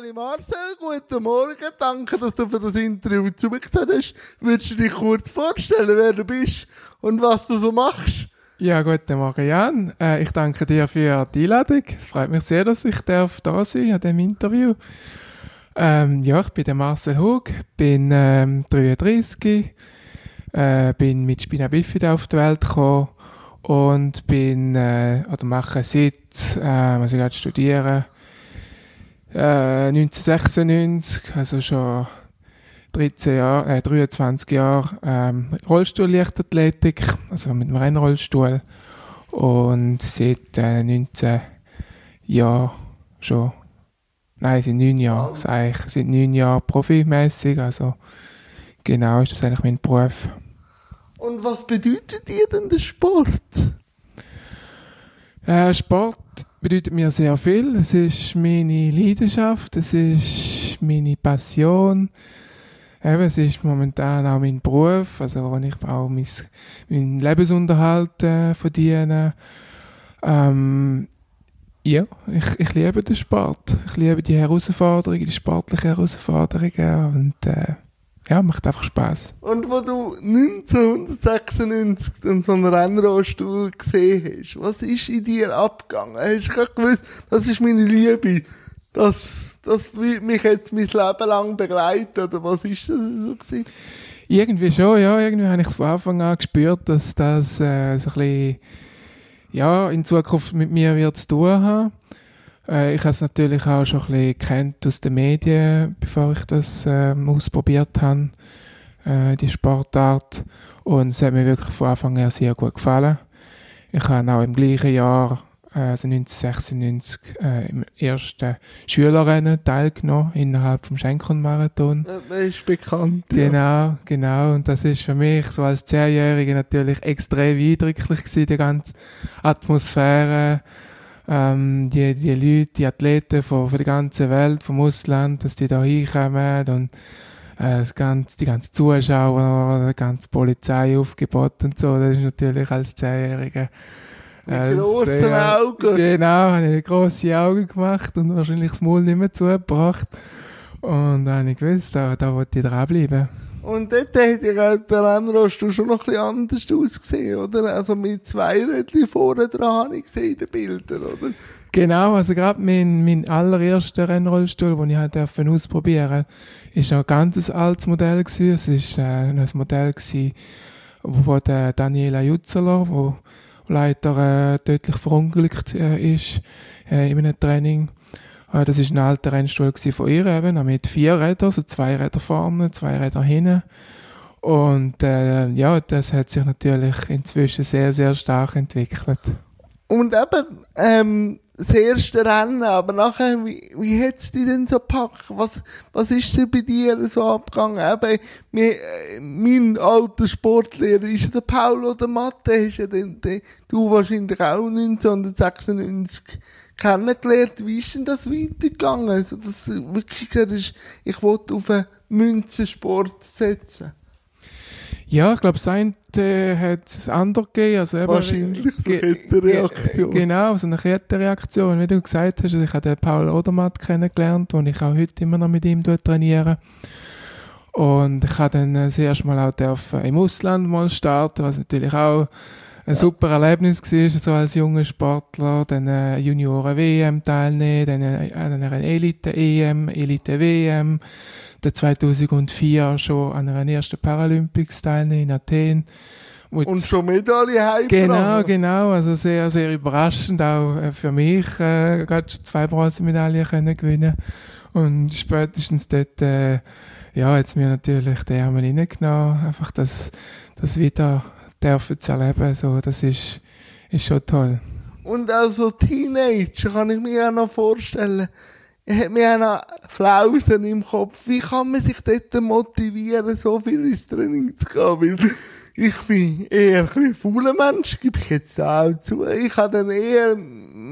Sali Marcel, guten Morgen. Danke, dass du für das Interview zugesagt hast. Würdest du dich kurz vorstellen, wer du bist und was du so machst? Ja, guten Morgen, Jan. Äh, ich danke dir für die Einladung. Es freut mich sehr, dass ich darf da sein an diesem Interview. Ähm, ja, ich bin der Marcel Hug, bin ähm, 33, äh, bin mit Spina Bifida auf die Welt gekommen und bin, äh, oder mache seit, äh, was ich gerade studieren, äh, 1996, also schon 13 Jahre, äh, 23 Jahre ähm, Rollstuhl-Leichtathletik, also mit einem Rennrollstuhl und seit äh, 19 Jahren schon, nein, seit 9 Jahren, wow. eigentlich, seit 9 Jahren profimäßig, also genau ist das eigentlich mein Beruf. Und was bedeutet dir denn der Sport? Äh, Sport bedeutet mir sehr viel. Es ist meine Leidenschaft, es ist meine Passion. Eben, es ist momentan auch mein Beruf, also wo ich auch mein, meinen Lebensunterhalt äh, verdiene. Ähm, ja, ich, ich liebe den Sport. Ich liebe die Herausforderungen, die sportlichen Herausforderungen und äh, ja, macht einfach Spaß. Und wo du 1996 in so einen Rennrollstuhl gesehen hast, was ist in dir abgegangen? Hast du gewusst, das ist meine Liebe, das, das wird mich jetzt mein Leben lang begleiten, oder was ist das so gewesen? Irgendwie schon, ja. Irgendwie habe ich von Anfang an gespürt, dass das äh, so ein bisschen, ja, in Zukunft mit mir wird zu tun haben. Äh, ich habe es natürlich auch schon ein bisschen kennt aus den Medien, bevor ich das äh, ausprobiert habe, äh, die Sportart. Und es hat mir wirklich von Anfang an sehr gut gefallen. Ich habe auch im gleichen Jahr, äh, also 1996, äh, im ersten Schülerrennen teilgenommen, innerhalb vom Schenkon-Marathon. Das ist bekannt. Genau, ja. genau. Und das ist für mich so als Zehnjährige natürlich extrem eindrücklich gewesen, die ganze Atmosphäre ähm, die, die Leute, die Athleten von, von der ganzen Welt, vom Ausland, dass die da hinkommen und äh, das ganze, die ganzen Zuschauer, die ganze Polizei aufgebaut und so, das ist natürlich als Zehnjähriger mit grossen äh, Augen. Genau, habe ich grosse Augen gemacht und wahrscheinlich das Maul nicht mehr zugebracht. Und dann habe ich gewusst, da, da wollte ich dranbleiben. Und dort hat ja der Rennrost schon noch ein bisschen anders ausgesehen, oder? Also mit zwei Rädchen vorne dran habe ich gesehen in den Bildern, oder? Genau, also gerade mein, mein allererster Rennrollstuhl, den ich halt ausprobieren durfte, war ein ganz altes Modell gewesen. Es ist äh, ein Modell gewesen, wo der Daniela Jutzeler, wo leider äh, tödlich verunglückt äh, ist äh, in einem Training, äh, das ist ein alter Rennstuhl von ihr eben, mit vier Rädern, also zwei Räder vorne, zwei Räder hinten. Und äh, ja, das hat sich natürlich inzwischen sehr, sehr stark entwickelt. Und eben, ähm, das erste Rennen, aber nachher, wie, wie hat es dich denn so gepackt? Was, was ist denn bei dir so abgegangen? Eben, mir, äh, mein alter Sportlehrer ist ja der Paulo der Mathe, ist ja den, den, du wahrscheinlich auch 1996 kennengelernt. Wie ist denn das weitergegangen? Also, das wirklich ist, ich wollte auf einen Münzensport setzen. Ja, ich glaube, das eine äh, hat es andere gegeben. Also eben, Wahrscheinlich so eine Kettenreaktion. Genau, so eine Kettenreaktion. Wie du gesagt hast, also ich habe den Paul Odermatt kennengelernt, wo ich auch heute immer noch mit ihm trainiere. Und ich habe dann das erste Mal auch im Ausland mal starten, was natürlich auch ein super Erlebnis war, so als junger Sportler, dann eine Junioren-WM teilnehmen, dann eine Elite-EM, Elite-WM, dann 2004 schon an einer ersten Paralympics teilnehmen in Athen. Und, und schon Medaille heim. Genau, genau. Also sehr, sehr überraschend auch äh, für mich, äh, gerade zwei Bronzemedaillen können gewinnen. Und spätestens dort, äh, ja, jetzt mir natürlich den Ärmel reingenommen. Einfach das, das wieder dürfen zu erleben, so, das ist, ist schon toll. Und also Teenager kann ich mir auch noch vorstellen, hat mir auch noch Flausen im Kopf. Wie kann man sich dort motivieren, so viel ins Training zu gehen? Weil ich bin eher ein fauler Mensch, gebe ich jetzt auch zu. Ich habe dann eher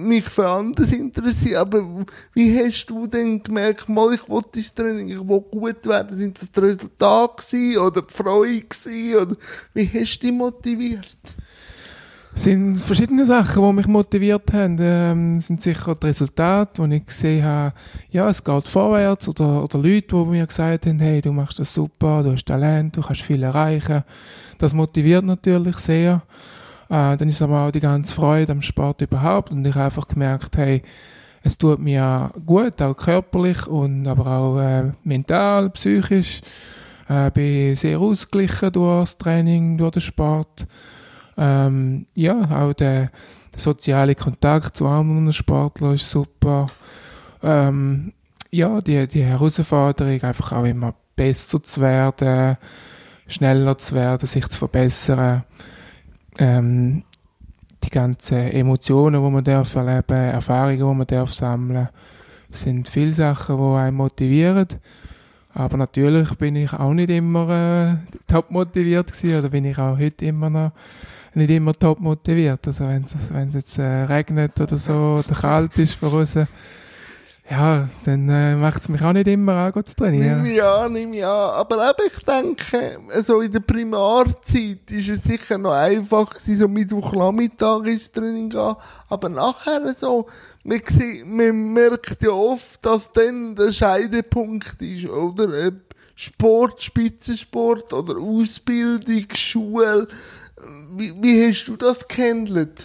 mich für anderes interessiert. Aber wie hast du denn gemerkt, mal, ich wollte das Training, ich will gut werden? Sind das die Resultate oder die Freude oder wie hast du dich motiviert? Es sind verschiedene Sachen, die mich motiviert haben. Ähm, sind sicher die Resultate, wo ich gesehen habe, ja, es geht vorwärts. Oder, oder Leute, die mir gesagt haben, hey, du machst das super, du hast Talent, du kannst viel erreichen. Das motiviert natürlich sehr. Äh, dann ist aber auch die ganze Freude am Sport überhaupt. Und ich habe einfach gemerkt, hey, es tut mir gut, auch körperlich und aber auch äh, mental, psychisch. Äh, bin sehr ausgeglichen durch das Training, durch den Sport. Ähm, ja, auch der, der, soziale Kontakt zu anderen Sportlern ist super. Ähm, ja, die, die Herausforderung, einfach auch immer besser zu werden, schneller zu werden, sich zu verbessern. Ähm, die ganzen Emotionen, die man darf erleben, Erfahrungen, die man darf sammeln, sind viele Sachen, die einen motivieren. Aber natürlich bin ich auch nicht immer äh, top motiviert gewesen, oder bin ich auch heute immer noch nicht immer top motiviert. Also wenn es jetzt äh, regnet oder so oder kalt ist von außen, ja, dann äh, macht es mich auch nicht immer an, zu trainieren. Nimm ja, nimm ja. Aber eben, ich denke, so in der Primarzeit ist es sicher noch einfach gewesen, so Mittwochnachmittag ins Training gehen. Aber nachher so, man, sieht, man merkt ja oft, dass dann der Scheidepunkt ist, oder? Sport, Spitzensport oder Ausbildung, Schule. Wie, wie hast du das gehandelt?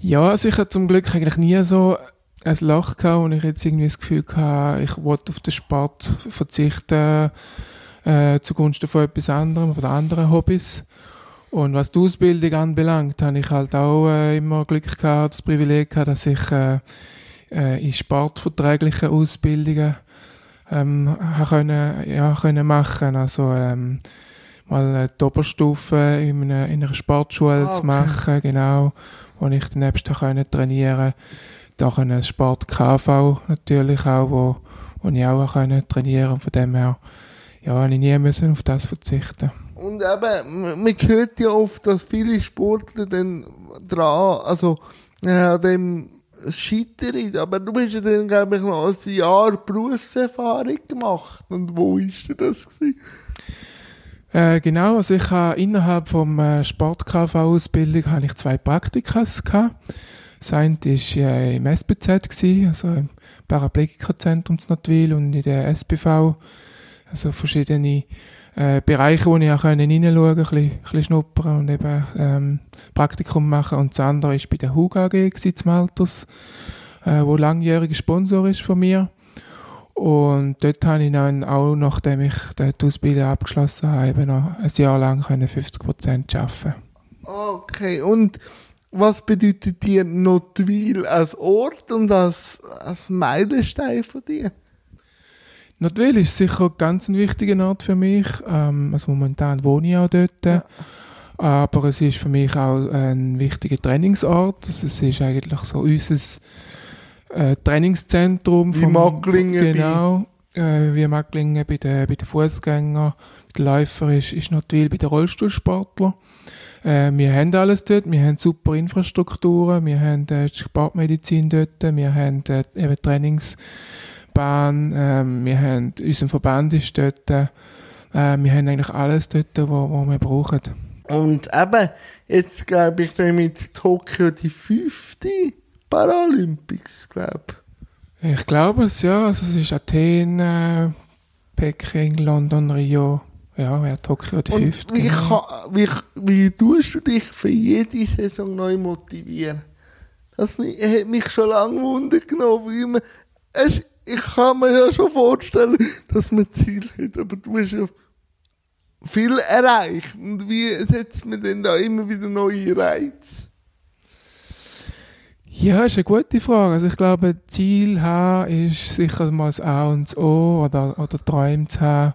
Ja, also ich hatte zum Glück eigentlich nie so ein Loch gehabt, wo ich jetzt irgendwie das Gefühl hatte, ich wollte auf den Sport verzichten äh, zugunsten von etwas anderem, von anderen Hobbys. Und was die Ausbildung anbelangt, habe ich halt auch äh, immer Glück gehabt, das Privileg gehabt, dass ich äh, äh, in sportverträglichen Ausbildungen ähm, können, ja, können machen. Also ähm, mal die Oberstufe in einer, in einer Sportschule ah, okay. zu machen, genau, wo ich dann können trainieren Da ein Sport KV natürlich auch, wo, wo ich auch können trainieren Von dem her, ja, habe ich nie müssen auf das verzichten. Und eben, man hört ja oft, dass viele Sportler dann dran, also, ja, dem scheitern. Aber du hast ja dann, glaube ich, noch ein Jahr Berufserfahrung gemacht. Und wo ist denn das gewesen? Äh, genau, also ich habe innerhalb vom äh, Sport-KV-Ausbildung habe ich zwei Praktikas gehabt. Das eine war im SBZ, also im Paraplegikerzentrum zu Notwil und in der SBV. Also verschiedene äh, Bereiche, wo ich auch reinschauen konnte, ein bisschen, ein bisschen schnuppern und eben ähm, Praktikum machen. Und das andere war bei der HUG AG zum Alters, äh, wo langjähriger Sponsor ist von mir. Und dort habe ich dann auch, nachdem ich die Ausbildung abgeschlossen habe, eben noch ein Jahr lang 50 Prozent arbeiten Okay, und was bedeutet dir Notwil als Ort und als, als Meilenstein von dir? Notwil ist sicher ganz ein wichtiger Ort für mich. Ähm, also momentan wohne ich auch dort. Ja. Aber es ist für mich auch ein wichtiger Trainingsort. Also es ist eigentlich so unser äh, Trainingszentrum. Wie Macklingen. Genau. Äh, wie Macklingen bei den, bei den Fußgängern, bei den Läufern ist, ist Notwil bei den Rollstuhlsportlern. Äh, wir haben alles dort, wir haben super Infrastrukturen, wir haben äh, Sportmedizin dort, wir haben äh, eben Trainingsbahn, äh, wir haben, unser Verband ist dort, äh, wir haben eigentlich alles dort, wo, wo wir brauchen. Und eben, jetzt glaube ich dann mit Tokio die fünfte Paralympics, glaube ich. Ich glaube es, ja. Also es ist Athen, Peking, London, Rio. Ja, wer Tokio die fünfte. Wie, genau. kann, wie, wie tust du dich für jede Saison neu motivieren? Das hat mich schon lange Wunder genommen, man, es, ich kann mir ja schon vorstellen, dass man Ziel hat, aber du hast ja viel erreicht. Und wie setzt man denn da immer wieder neue Reize? Ja, ist eine gute Frage. Also ich glaube, Ziel haben ist sicher mal das A und das O oder, oder Träume zu haben,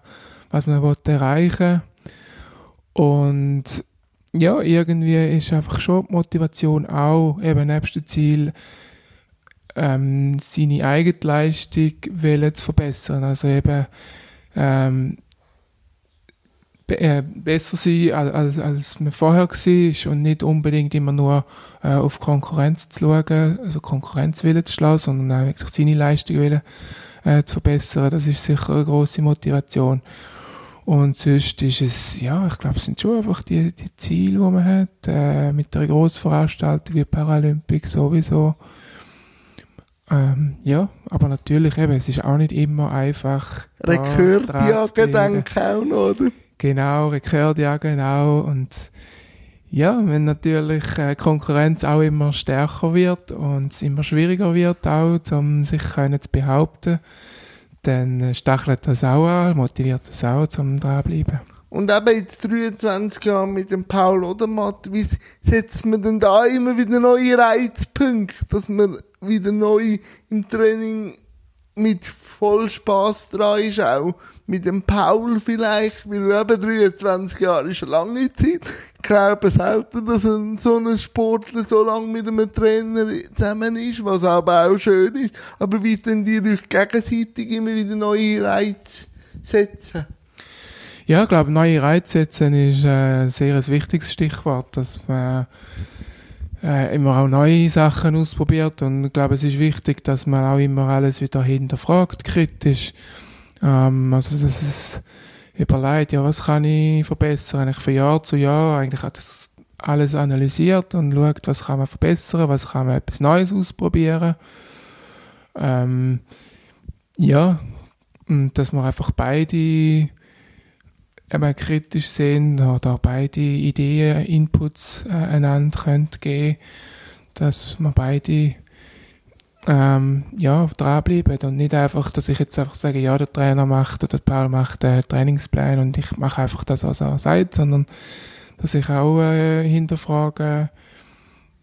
was man erreichen will. Und ja, irgendwie ist einfach schon die Motivation auch, eben nebst dem Ziel, ähm, seine eigene Leistung zu verbessern. Also eben ähm, äh, besser sein, als, als man vorher war und nicht unbedingt immer nur äh, auf Konkurrenz zu schauen, also Konkurrenzwille zu schlagen, sondern auch wirklich seine Leistung willen, äh, zu verbessern. Das ist sicher eine grosse Motivation. Und sonst ist es, ja, ich glaube, es sind schon einfach die, die Ziele, die man hat, äh, mit der Grossveranstaltung wie Paralympics sowieso. Ähm, ja, aber natürlich eben, es ist auch nicht immer einfach. Rekordjagen denke auch noch, oder? Genau, Rekordjagen genau. Und ja, wenn natürlich äh, Konkurrenz auch immer stärker wird und es immer schwieriger wird, auch, um sich können zu behaupten, dann stachelt das auch an, motiviert das auch zum dranbleiben. Und eben jetzt 23 Jahre mit dem Paul Odermatt, wie setzt man denn da immer wieder neue Reizpunkte, dass man wieder neu im Training mit voll Spaß dran ist auch? Mit dem Paul vielleicht, weil eben 23 Jahre ist eine lange Zeit. Ich glaube selten, dass ein, so ein Sportler so lange mit einem Trainer zusammen ist, was aber auch schön ist. Aber wie denn die euch gegenseitig immer wieder neue Reize setzen? Ja, ich glaube, neue Reize setzen ist äh, ein sehr wichtiges Stichwort, dass man äh, immer auch neue Sachen ausprobiert und ich glaube, es ist wichtig, dass man auch immer alles wieder hinterfragt, kritisch. Ähm, also, dass es überlegt, ja, was kann ich verbessern? Eigentlich von Jahr zu Jahr eigentlich hat das alles analysiert und schaut, was kann man verbessern, was kann man etwas Neues ausprobieren. Ähm, ja, und dass man einfach beide eben kritisch sehen oder beide Ideen, Inputs äh, einander könnt geben, dass man beide ähm, ja, dranbleiben und nicht einfach, dass ich jetzt einfach sage, ja, der Trainer macht oder der Paul macht den Trainingsplan und ich mache einfach das, was er sagt, sondern dass ich auch äh, hinterfrage,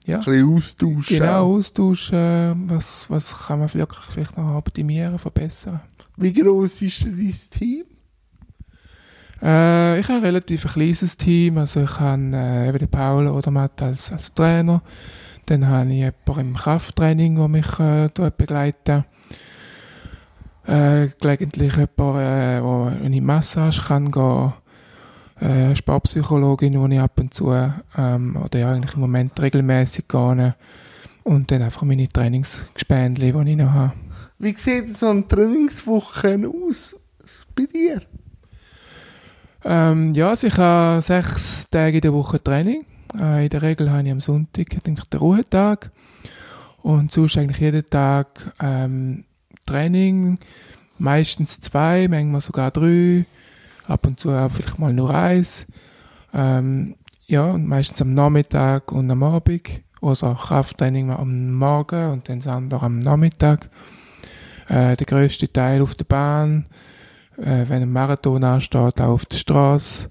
ja. Ein bisschen austauschen. Genau, austauschen, was, was kann man vielleicht, vielleicht noch optimieren, verbessern. Wie groß ist denn dein Team? Äh, ich habe ein relativ kleines Team, also ich habe äh, eben den Paul oder Matt als, als Trainer, dann habe ich jemanden im Krafttraining, der mich äh, begleitet. Äh, gelegentlich jemanden, äh, in die Massage kann gehen äh, Sportpsychologin, die ich ab und zu, ähm, oder ja eigentlich im Moment regelmäßig gehe. Und dann einfach meine Trainingsgespendli, die ich noch habe. Wie sieht so eine Trainingswoche aus bei dir? Ähm, ja, also ich habe sechs Tage in der Woche Training. Äh, in der Regel habe ich am Sonntag denke ich, den Ruhetag. Und sonst eigentlich jeden Tag ähm, Training. Meistens zwei, manchmal sogar drei. Ab und zu auch vielleicht mal nur eins. Ähm, ja, und meistens am Nachmittag und am Abend. Oder Krafttraining am Morgen und dann das andere am Nachmittag. Äh, der größte Teil auf der Bahn äh, wenn ein Marathon ansteht, auf der Straße.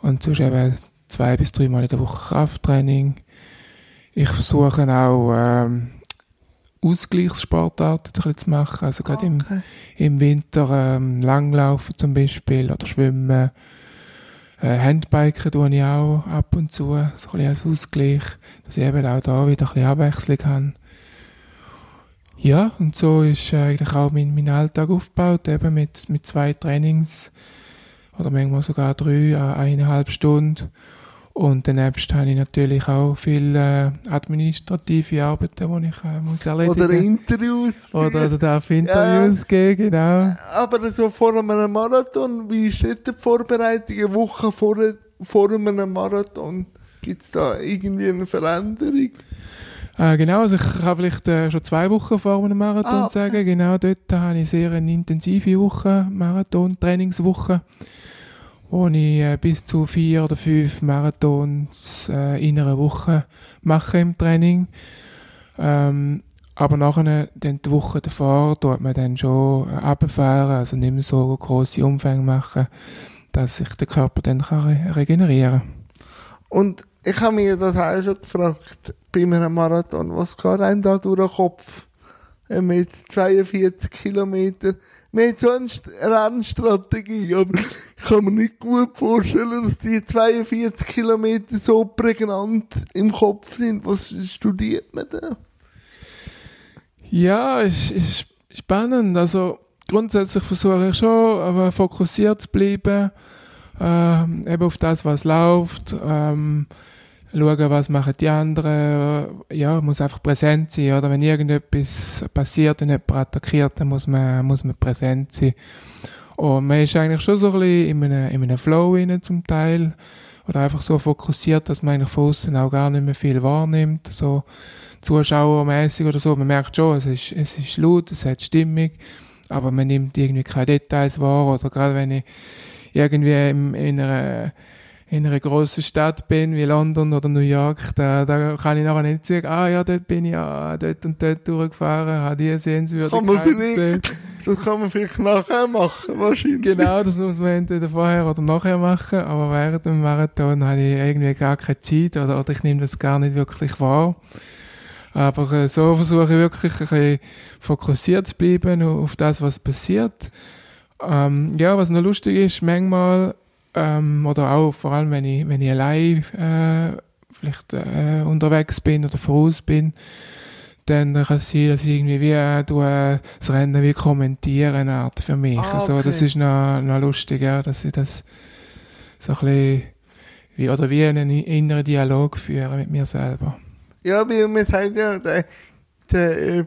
Und sonst eben zwei bis dreimal in der Woche Krafttraining. Ich versuche auch ähm, Ausgleichssportarten zu machen. Also gerade okay. im, im Winter ähm, Langlaufen zum Beispiel oder Schwimmen. Äh, Handbiken tue ich auch ab und zu, so ein bisschen als Ausgleich, dass ich eben auch da wieder ein bisschen Abwechslung habe. Ja, und so ist eigentlich auch mein, mein Alltag aufgebaut, eben mit, mit zwei Trainings oder manchmal sogar drei, eineinhalb Stunden. Und daneben habe ich natürlich auch viele äh, administrative Arbeiten, die ich äh, muss erledigen Oder Interviews. Oder, oder darf Interviews ja. geben, genau. Aber so vor einem Marathon, wie ist die Vorbereitung eine Woche vor, vor einem Marathon? Gibt es da irgendwie eine Veränderung? Äh, genau, also ich kann vielleicht äh, schon zwei Wochen vor einem Marathon ah, okay. sagen. Genau dort habe ich sehr eine intensive Woche, Marathon-Trainingswoche, wo ich äh, bis zu vier oder fünf Marathons äh, in einer Woche mache im Training. Ähm, aber nachher, dann die Woche davor, tut man dann schon äh, runterfahren, also nicht mehr so grosse Umfänge machen, dass sich der Körper dann kann re regenerieren kann. Und ich habe mir das auch schon gefragt, bei einem Marathon, was geht einem da durch den Kopf? Mit 42 Kilometern. Wir haben schon eine Rennstrategie, aber ich kann mir nicht gut vorstellen, dass die 42 Kilometer so prägnant im Kopf sind. Was studiert man da? Ja, ist, ist spannend. Also grundsätzlich versuche ich schon, aber fokussiert zu bleiben, äh, eben auf das, was läuft. Ähm, schauen, was machen die anderen. Ja, muss einfach präsent sein. Oder wenn irgendetwas passiert und jemand attackiert, dann muss man, muss man präsent sein. Und man ist eigentlich schon so ein bisschen in einem, in einem Flow rein zum Teil. Oder einfach so fokussiert, dass man eigentlich von außen auch gar nicht mehr viel wahrnimmt. So zuschauermäßig oder so. Man merkt schon, es ist, es ist laut, es hat Stimmung. Aber man nimmt irgendwie keine Details wahr. Oder gerade wenn ich irgendwie in, in einer in einer grossen Stadt bin, wie London oder New York, da, da kann ich nachher nicht sagen, ah ja, dort bin ich ah, dort und dort durchgefahren, habe diese Sehenswürdigkeit gesehen. Das kann man vielleicht nachher machen, wahrscheinlich. Genau, das muss man entweder vorher oder nachher machen, aber während dem Marathon habe ich irgendwie gar keine Zeit oder, oder ich nehme das gar nicht wirklich wahr. Aber äh, so versuche ich wirklich ein bisschen fokussiert zu bleiben auf das, was passiert. Ähm, ja, was noch lustig ist, manchmal ähm, oder auch vor allem, wenn ich, wenn ich allein äh, vielleicht äh, unterwegs bin oder voraus bin, dann kann es sein, dass ich irgendwie wie äh, du, äh, das Rennen wie kommentiere, eine Art für mich. Ah, okay. Also das ist noch, noch lustig, ja, dass ich das so ein bisschen wie, oder wie einen inneren Dialog führe mit mir selber. Ja, weil man sagt ja, der, der äh,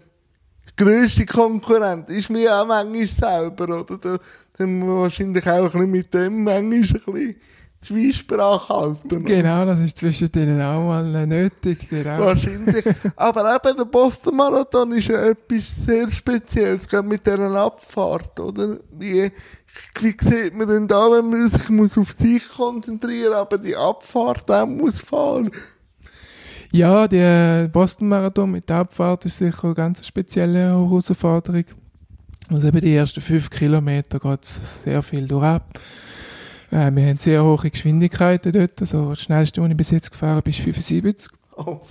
grösste Konkurrent ist mir auch manchmal selber, oder? Der, dann muss man wahrscheinlich auch ein bisschen mit dem manchmal ein bisschen Zwiesprache halten. Genau, das ist zwischen denen auch mal nötig. Genau. Wahrscheinlich. Aber eben der Boston-Marathon ist ja etwas sehr Spezielles, gerade mit dieser Abfahrt, oder? Wie, wie sieht man denn da, wenn man sich muss auf sich konzentrieren aber die Abfahrt auch muss fahren? Ja, der Boston-Marathon mit der Abfahrt ist sicher eine ganz spezielle Herausforderung. Also eben die ersten fünf Kilometer geht es sehr viel durch Äh, wir haben sehr hohe Geschwindigkeiten dort. Also das schnellste, was ich bis jetzt gefahren bin, ist 75. Oh,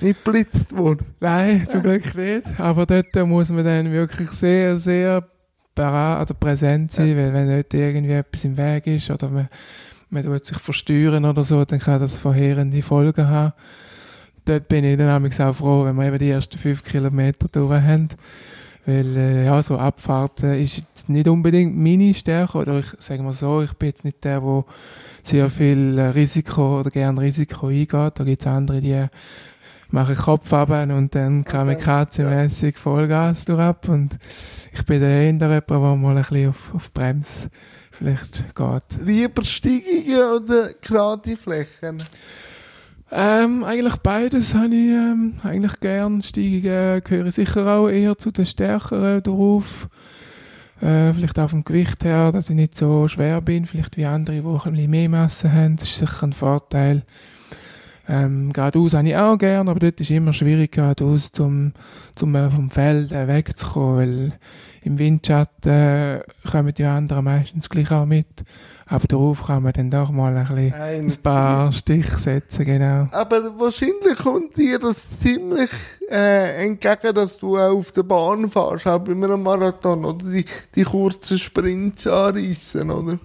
nicht blitzt worden? Nein, zum Glück nicht. Aber dort muss man dann wirklich sehr, sehr oder präsent sein, ja. weil wenn dort irgendwie etwas im Weg ist oder man, man tut sich versteuern oder so, dann kann das verheerende Folgen haben. Dort bin ich dann auch froh, wenn wir eben die ersten fünf Kilometer durch haben. Weil, äh, ja, so Abfahrten ist jetzt nicht unbedingt meine Stärke. Oder ich sage mal so, ich bin jetzt nicht der, der sehr viel Risiko oder gern Risiko eingeht. Da gibt es andere, die machen Kopf ab und dann kamikaze-mässig. Vollgas durch ab. Und ich bin der eher jemand, der mal ein bisschen auf, auf Brems vielleicht geht. Lieber Steigungen oder gerade Flächen? Ähm, eigentlich beides habe ich ähm, eigentlich gern. Steigungen gehören sicher auch eher zu den stärkeren drauf. Äh, vielleicht auch vom Gewicht her, dass ich nicht so schwer bin, vielleicht wie andere, die ein bisschen mehr Masse haben. Das ist sicher ein Vorteil. Ähm, geradeaus habe ich auch gern, aber dort ist immer schwierig, geradeaus zum, zum äh, vom Feld äh, wegzukommen, weil im Windschatten äh, kommen die anderen meistens gleich auch mit. Aber darauf kann man dann doch mal ein, bisschen ein, ein paar Stiche setzen, genau. Aber wahrscheinlich kommt dir das ziemlich äh, entgegen, dass du auch auf der Bahn fährst, auch bei einem Marathon, oder die, die kurzen Sprints anreissen, oder?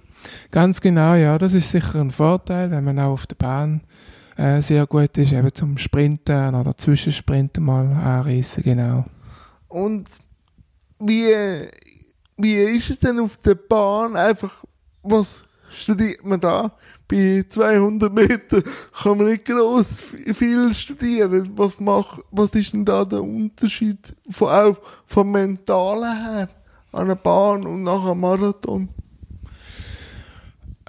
Ganz genau, ja. Das ist sicher ein Vorteil, wenn man auch auf der Bahn äh, sehr gut ist, eben zum Sprinten oder Zwischensprinten mal anreissen, genau. Und wie, wie ist es denn auf der Bahn einfach, was studiert man da? Bei 200 Metern kann man nicht gross viel studieren. Was, macht, was ist denn da der Unterschied von, auch vom Mentalen her an einer Bahn und nach einem Marathon?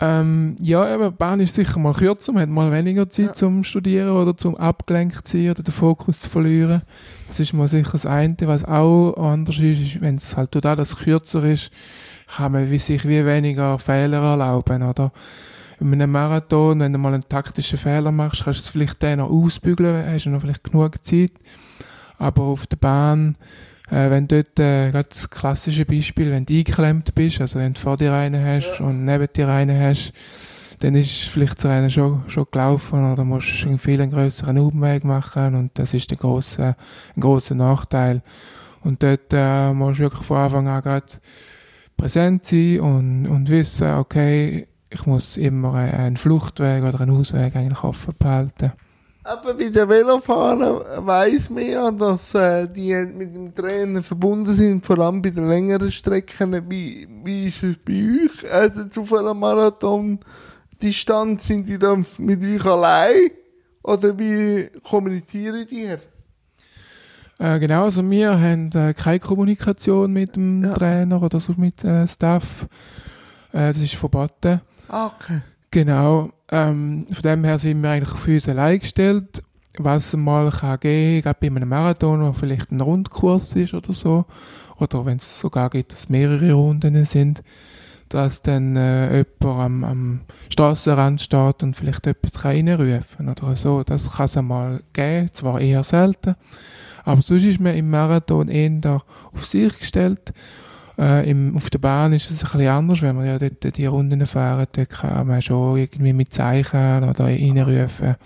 Ähm, ja, aber Bahn ist sicher mal kürzer, man hat mal weniger Zeit ja. zum Studieren oder zum abgelenkt sein oder den Fokus zu verlieren. Das ist mal sicher das eine. Was auch anders ist, ist wenn es halt total das kürzer ist, kann man wie sich wie weniger Fehler erlauben, oder? In einem Marathon, wenn du mal einen taktischen Fehler machst, kannst du es vielleicht dann noch ausbügeln, hast du noch vielleicht genug Zeit. Aber auf der Bahn, äh, wenn dort, äh, das klassische Beispiel, wenn du eingeklemmt bist, also wenn du vor dir einen hast ja. und neben dir einen hast, dann ist vielleicht das Rennen schon, schon gelaufen oder musst du viel einen grösseren Umweg machen und das ist der grosse, ein grosser Nachteil. Und dort äh, musst du wirklich von Anfang an gerade präsent sein und, und wissen, okay, ich muss immer einen Fluchtweg oder einen Ausweg eigentlich offen behalten. Aber bei den Velofahrern weiss man ja, dass äh, die mit dem Trainer verbunden sind, vor allem bei den längeren Strecken. Wie, wie ist es bei euch? Also zu einer Marathon-Distanz sind die dann mit euch allein? Oder wie kommunizieren die? Äh, genau, also wir haben äh, keine Kommunikation mit dem Ja. Trainer oder so mit äh, Staff. Äh, das ist verboten. Ah, Okay. Genau. Ähm, von dem her sind wir eigentlich auf uns allein gestellt. Was es mal kann geben, gerade bei einem Marathon, wo vielleicht ein Rundkurs ist oder so, oder wenn es sogar geht, dass mehrere Runden sind, dass dann äh, jemand am, am Strassenrand steht und vielleicht etwas kann reinrufen oder so. Das kann es einmal geben, zwar eher selten, aber sonst ist man im Marathon eher auf sich gestellt. Äh, im, auf der Bahn ist es ein bisschen anders, wenn man ja dort die Runden fahren, dort kann man schon irgendwie mit Zeichen oder reinrufen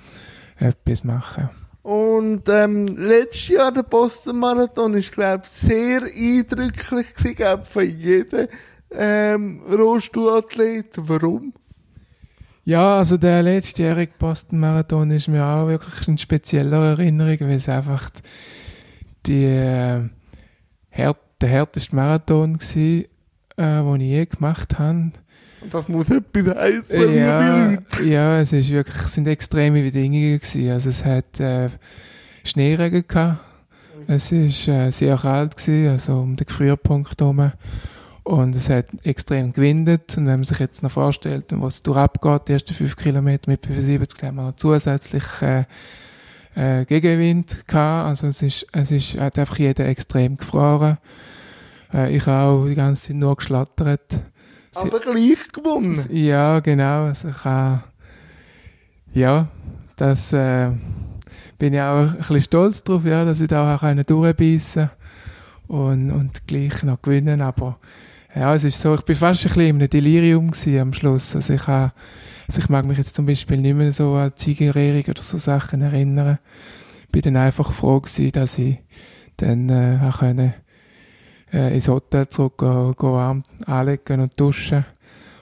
etwas machen. Und ähm, letztes Jahr der Boston-Marathon ist, glaube ich, sehr eindrücklich gewesen, glaub, von jedem ähm, Rollstuhlathlet. Warum? Ja, also der letztjährige Boston-Marathon ist mir auch wirklich eine spezielle Erinnerung, weil es einfach die, äh, hart, der härteste Marathon war, äh, den ich je gemacht habe. Und Das muss etwas liebe Ja, ja, es ist wirklich, es sind extreme Bedingungen gewesen. Also es hat äh, Schneeregen gehabt. Es ist äh, sehr kalt gewesen, also um den Gefrierpunkt herum. Und es hat extrem gewindet. Und wenn man sich jetzt noch vorstellt, was es durchabgeht, die ersten fünf Kilometer mit 75, haben wir noch zusätzlich äh, äh, Gegenwind gehabt. Also es ist, es ist, hat einfach jeder extrem gefroren. Äh, ich auch die ganze Zeit nur geschlattert. Sie- Aber gleich gewonnen. ja, genau. Also ich habe, ja, das äh, bin ich auch ein bisschen stolz drauf, ja, dass ich da auch durchbeissen und und gleich noch gewinnen. Aber ja, es ist so, ich bin fast ein bisschen in einem Delirium am Schluss. Also ich habe, also ich mag mich jetzt zum Beispiel nicht mehr so an Ziegerehrung oder so Sachen erinnern. Bin dann einfach froh gewesen, dass ich dann äh, auch können äh, ins Hotel zurück go, go warm anlegen und duschen.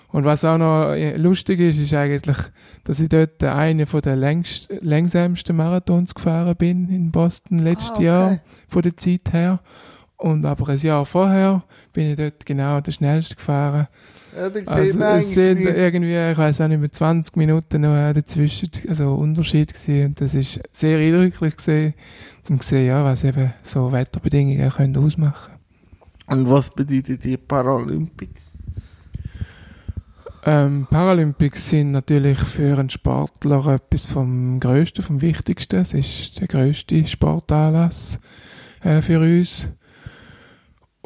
Und was auch noch äh, lustig ist, ist eigentlich, dass ich dort einen von den längst, längsamsten Marathons gefahren bin in Boston letztes Ah, okay. Jahr, von der Zeit her. Und aber ein Jahr vorher bin ich dort genau der schnellste gefahren. Sieht Also es sind irgendwie, ich weiß auch nicht mehr, 20 Minuten noch äh, dazwischen, also Unterschied gewesen. Und das ist sehr eindrücklich gesehen, um zu sehen, ja, was eben so Wetterbedingungen können ausmachen. Und was bedeutet die Paralympics? Ähm, Paralympics sind natürlich für einen Sportler etwas vom Größten, vom Wichtigsten. Es ist der größte Sportanlass äh, für uns.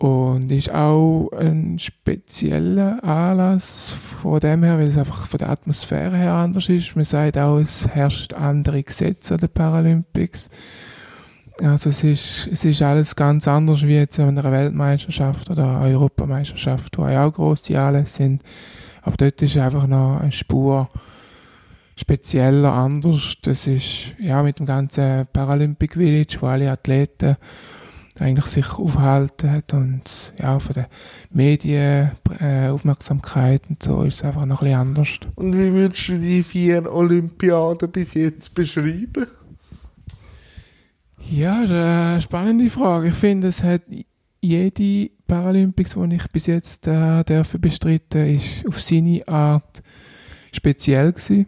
Und ist auch ein spezieller Anlass von dem her, weil es einfach von der Atmosphäre her anders ist. Man sagt auch, es herrscht andere Gesetze an den Paralympics. Also es ist, es ist alles ganz anders wie jetzt an einer Weltmeisterschaft oder einer Europameisterschaft, wo auch grosse Anlässe sind. Aber dort ist einfach noch eine Spur spezieller, anders. Das ist ja mit dem ganzen Paralympic Village, wo alle Athleten eigentlich sich aufhalten hat und ja, von der Medien äh, Aufmerksamkeit und so ist es einfach noch ein bisschen anders. Und wie würdest du die vier Olympiaden bis jetzt beschreiben? Ja, das ist eine spannende Frage. Ich finde, es hat jede Paralympics, die ich bis jetzt äh, dürfen bestreiten, ist auf seine Art speziell gewesen.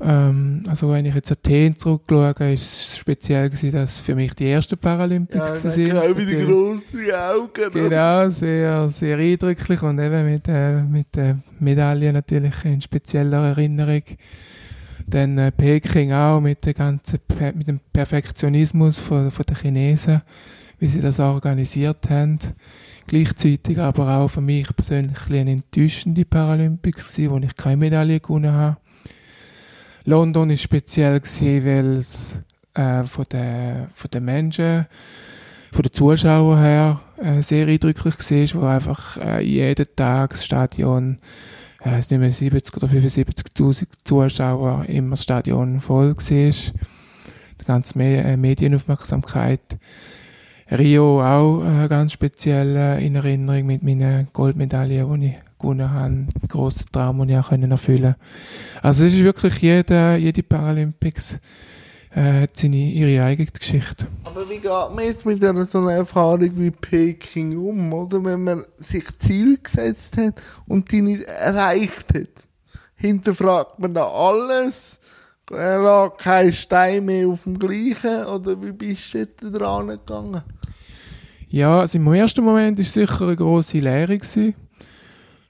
Ähm, also wenn ich jetzt Athen zurückschaue, ist es speziell gewesen, dass für mich die ersten Paralympics Ja, sind. dann auch wieder Natürlich. grosse Augen. Genau, sehr, sehr eindrücklich und eben mit, äh, mit der Medaille natürlich in spezieller Erinnerung. Dann äh, Peking auch mit, der ganzen, mit dem Perfektionismus von, von den Chinesen, wie sie das organisiert haben. Gleichzeitig aber auch für mich persönlich eine enttäuschende Paralympics gewesen, wo ich keine Medaille gewonnen habe. London ist speziell gewesen, weil es äh, von den von den Menschen von den Zuschauern her äh, sehr eindrücklich war, wo einfach äh, jeden Tag das Stadion, äh, es nicht mehr 70 oder 75'000 Zuschauer, immer das Stadion voll war. Die ganze Me äh, Medienaufmerksamkeit. Rio auch äh, ganz speziell äh, in Erinnerung mit meinen Goldmedaillen, die ich gewonnen habe. Ein grosser Traum, den ich auch können erfüllen Also es ist wirklich jede, jede Paralympics äh, hat seine, ihre eigene Geschichte. Aber wie geht man jetzt mit einer so einer Erfahrung wie Peking um, oder? Wenn man sich Ziel gesetzt hat und die nicht erreicht hat. Hinterfragt man da alles? er lag kein Stein mehr auf dem gleichen, oder wie bist du dort dran gegangen? Ja, also im ersten Moment war es sicher eine grosse Lehre. Gewesen.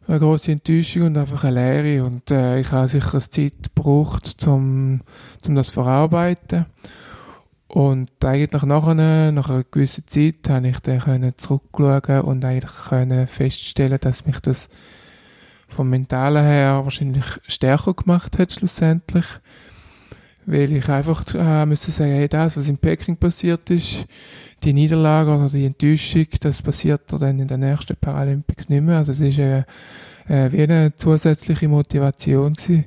Eine grosse Enttäuschung und einfach eine Lehre. Und äh, ich habe sicher eine Zeit gebraucht, um, um das zu verarbeiten. Und eigentlich nachher, nach einer gewissen Zeit, habe ich dann zurückschauen und eigentlich können feststellen, dass mich das vom Mentalen her wahrscheinlich stärker gemacht hat schlussendlich. Weil ich einfach äh, müssen sagen, hey, das, was in Peking passiert ist, die Niederlage oder die Enttäuschung, das passiert dann in den nächsten Paralympics nicht mehr. Also es ist äh, äh, wie eine zusätzliche Motivation gewesen,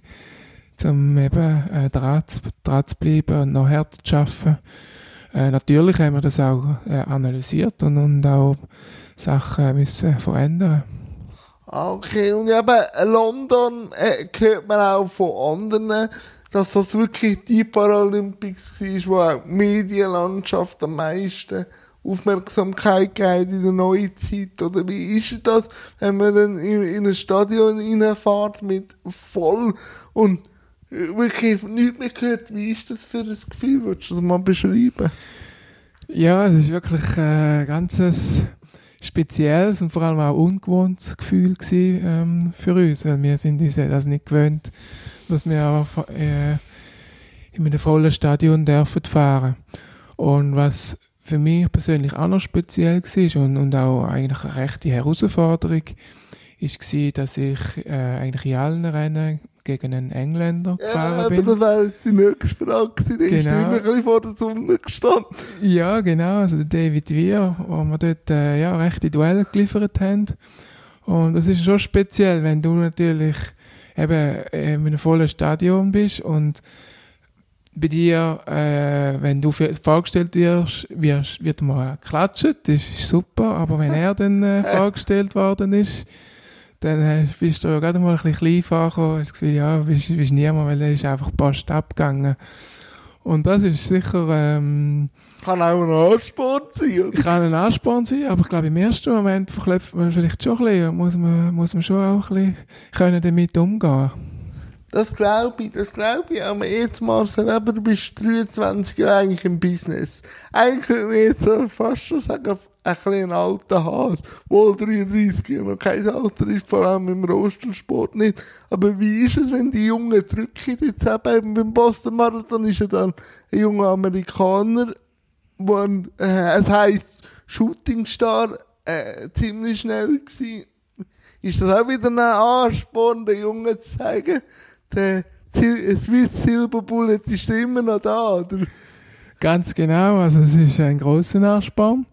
um eben äh, dran, dran zu bleiben und noch härter zu arbeiten. Äh, natürlich haben wir das auch äh, analysiert und, und auch Sachen müssen verändern. Okay, und eben London äh, hört man auch von anderen, dass das wirklich die Paralympics war, wo die Medienlandschaft am meisten Aufmerksamkeit gegeben in der neuen Zeit? Oder wie ist das, wenn man dann in, in ein Stadion reinfährt mit voll und wirklich nichts mehr gehört? Wie ist das für ein Gefühl? Würdest du das mal beschreiben? Ja, es ist wirklich ein äh, ganzes spezielles und vor allem auch ungewohntes Gefühl gewesen, ähm, für uns, weil wir sind uns das nicht gewöhnt, dass wir auch, äh, in einem vollen Stadion dürfen fahren. Und was für mich persönlich auch noch speziell war und, und auch eigentlich eine rechte Herausforderung, war, dass ich äh, eigentlich in allen Rennen gegen einen Engländer gefahren ja, bin. Ja, aber die nächste Frage gewesen. Der genau. ist immer ein vor der Sonne gestanden. Ja, genau. Also David Weir, wo wir dort äh, ja, rechte Duelle geliefert haben. Und das ist schon speziell, wenn du natürlich eben in einem vollen Stadion bist und bei dir, äh, wenn du vorgestellt wirst, wirst wird mal klatschen, das ist super, aber wenn er dann äh, vorgestellt worden ist, dann äh, bist du ja gerade mal ein bisschen klein vorgekommen, hast das Gefühl, ja, bist, bist niemand, weil er ist einfach fast abgegangen. Und das ist sicher, ähm, Kann auch ein Ansporn sein? Kann ein Ansporn sein, aber ich glaube, im ersten Moment verklebt man vielleicht schon ein bisschen, muss man, muss man schon auch ein bisschen können damit umgehen das glaube ich, das glaube ich. Aber jetzt, Marcel, aber du bist 23 Jahre eigentlich im Business. Eigentlich würde ich jetzt fast schon sagen, ein bisschen alter Hase. Wohl 33 noch kein Alter ist, vor allem im Rostersport nicht. Aber wie ist es, wenn die Jungen drücken, jetzt eben beim Boston Marathon ist er dann ein junger Amerikaner, wo ein, äh, es heisst Shootingstar, äh, ziemlich schnell war. Ist das auch wieder ein Ansporn, den Jungen zu zeigen, der Swiss Silver Bullet ist immer noch da, oder? Ganz genau, also es ist ein grosser Ansporn.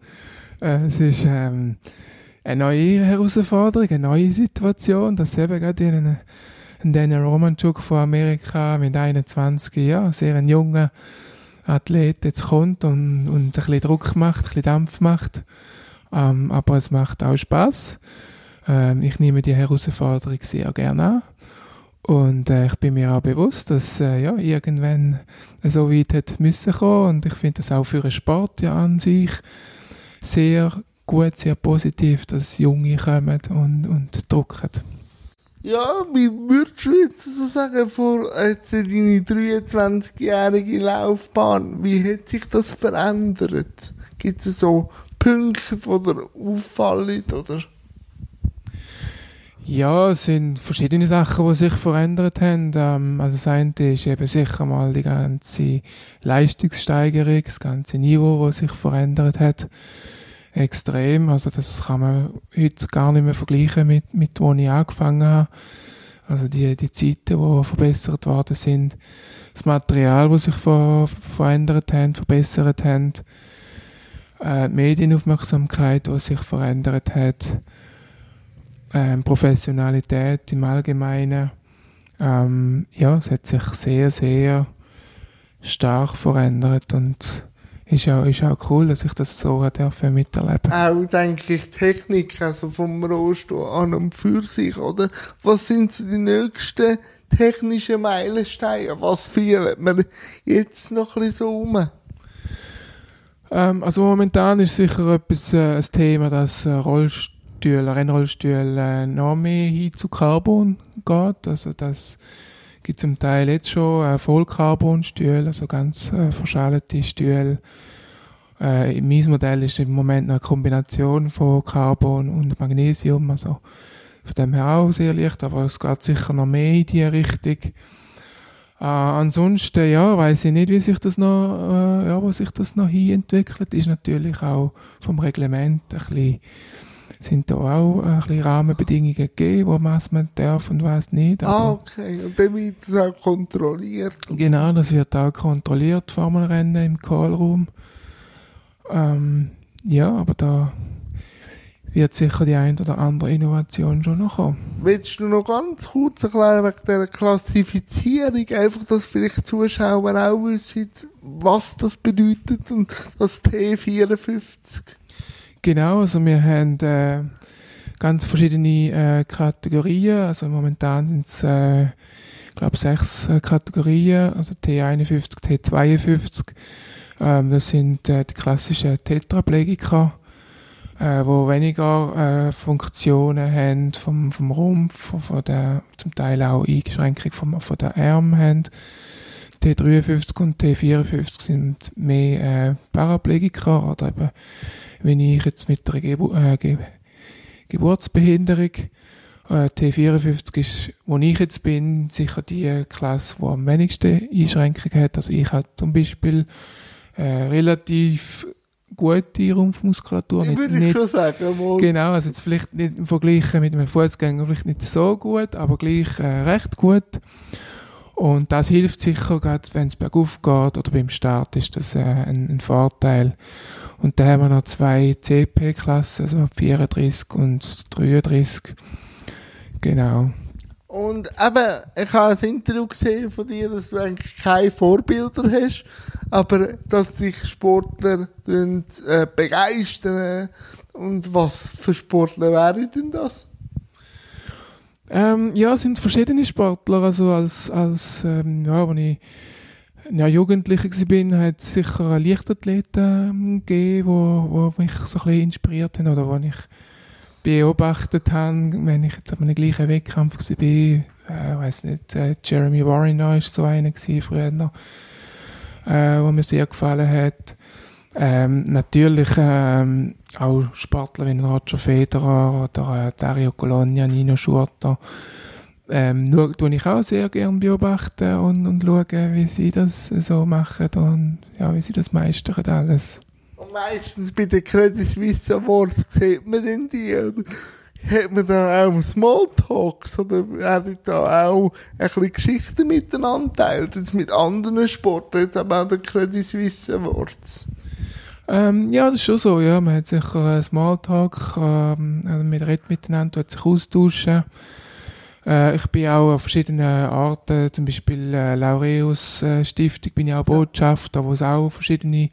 Äh, es ist ähm, eine neue Herausforderung, eine neue Situation, dass eben gerade in einen, Daniel Romanchuk von Amerika mit 21 Jahren, sehr ein junger Athlet jetzt kommt und, und ein bisschen Druck macht, ein bisschen Dampf macht. Ähm, aber es macht auch Spaß. Ähm, ich nehme die Herausforderung sehr gerne an. Und äh, ich bin mir auch bewusst, dass äh, ja, irgendwann so weit hat müssen kommen. Und ich finde das auch für einen Sport ja an sich sehr gut, sehr positiv, dass Junge kommen und, und drucken. Ja, wie würdest du jetzt so sagen, vor jetzt deine 23-jährige Laufbahn, wie hat sich das verändert? Gibt es so Punkte, die dir auffallen, oder? Ja, es sind verschiedene Sachen, die sich verändert haben. Ähm, also das eine ist eben sicher mal die ganze Leistungssteigerung, das ganze Niveau, das sich verändert hat. Extrem. Also das kann man heute gar nicht mehr vergleichen mit, mit wo ich angefangen habe. Also die, die Zeiten, die verbessert worden sind. Das Material, das sich ver verändert hat, verbessert hat. Äh, die Medienaufmerksamkeit, die sich verändert hat ähm, Professionalität im Allgemeinen. Ähm, ja, es hat sich sehr, sehr stark verändert und ist auch, ist auch cool, dass ich das so dürfen miterleben Auch, denke ich, Technik, also vom Rohstoff an und für sich, oder? Was sind so die nächsten technischen Meilensteine? Was fehlt mir jetzt noch ein bisschen so um? Ähm, also momentan ist sicher etwas äh, ein Thema, das äh, Rollstuhl Rennrollstuhl, Rennrollstuhl äh, noch mehr hin zu Carbon geht. Also dass gibt zum Teil jetzt schon äh, Vollcarbon-Stühle, also ganz äh, verschalte Stühle. Äh, mein Modell ist im Moment noch eine Kombination von Carbon und Magnesium, also von dem her auch sehr leicht, aber es geht sicher noch mehr in diese Richtung. Äh, ansonsten, ja, weiß ich nicht, wie sich das noch, äh, ja, wo sich das noch hin entwickelt. Ist natürlich auch vom Reglement ein bisschen, sind da auch ein bisschen Rahmenbedingungen gegeben, wo was man darf und was nicht. ah, okay. Und dann wird das auch kontrolliert. Genau, das wird auch kontrolliert vor dem Rennen im Callroom. Ähm, ja, aber da wird sicher die ein oder andere Innovation schon noch kommen. Willst du noch ganz kurz erklären wegen dieser Klassifizierung? Einfach, dass vielleicht Zuschauer auch wissen, was das bedeutet und das T54. Genau, also wir haben äh, ganz verschiedene äh, Kategorien. Also momentan sind es, äh, glaube, sechs äh, Kategorien, also T51, T52. Ähm, das sind äh, die klassischen Tetraplegiker äh, wo weniger äh, Funktionen haben vom, vom Rumpf, von der, zum Teil auch Einschränkung vom, von der Arm haben. T53 und T54 sind mehr äh, Paraplegiker oder eben, wenn ich jetzt mit einer Gebu äh, Ge Geburtsbehinderung äh, T54 ist, wo ich jetzt bin, sicher die Klasse, die am wenigsten Einschränkungen hat. Also ich habe zum Beispiel äh, relativ gute Rumpfmuskulatur. Nicht, würde ich schon sagen. Mal. Genau, also jetzt vielleicht nicht im Vergleich mit einem Fußgänger vielleicht nicht so gut, aber gleich äh, recht gut. Und das hilft sicher, wenn es bergauf geht oder beim Start ist das äh, ein, ein, Vorteil. Und da haben wir noch zwei CP-Klassen, also 34 und 33. Genau. Und eben, ich habe ein Interview gesehen von dir, dass du eigentlich keine Vorbilder hast, aber dass sich Sportler äh, begeistern. Und was für Sportler wären denn das? Ähm, ja, es sind verschiedene Sportler. Also als, als ähm, ja, als ich ja, Jugendlicher war, hat es sicher Leichtathleten ähm, gegeben, wo, mich so ein bisschen inspiriert haben oder wo ich beobachtet habe, wenn ich jetzt an einem gleichen Wettkampf war, äh, weiß nicht, äh, Jeremy Warren war so einer früher noch, äh, wo mir sehr gefallen hat. Ähm, natürlich ähm, auch Sportler wie Roger Federer oder äh, Dario Colonia, Nino Schurter. Ähm, tue ich auch sehr gerne beobachten und, und schauen, wie sie das so machen und ja, wie sie das meistern alles. Und meistens bei den Credit Suisse Awards sieht man in die, hat man da auch Smalltalks, oder hat da auch ein bisschen Geschichten miteinander teilt, jetzt mit anderen Sporten, jetzt aber auch den Credit Suisse Awards? Ähm, ja, das ist schon so, ja. Man hat sicher einen Smalltalk, ähm, also man redet miteinander, tut sich austauschen. Äh, ich bin auch an verschiedenen Arten, zum Beispiel äh, Laureus äh, Stiftung, bin ich auch Botschafter, wo es auch verschiedene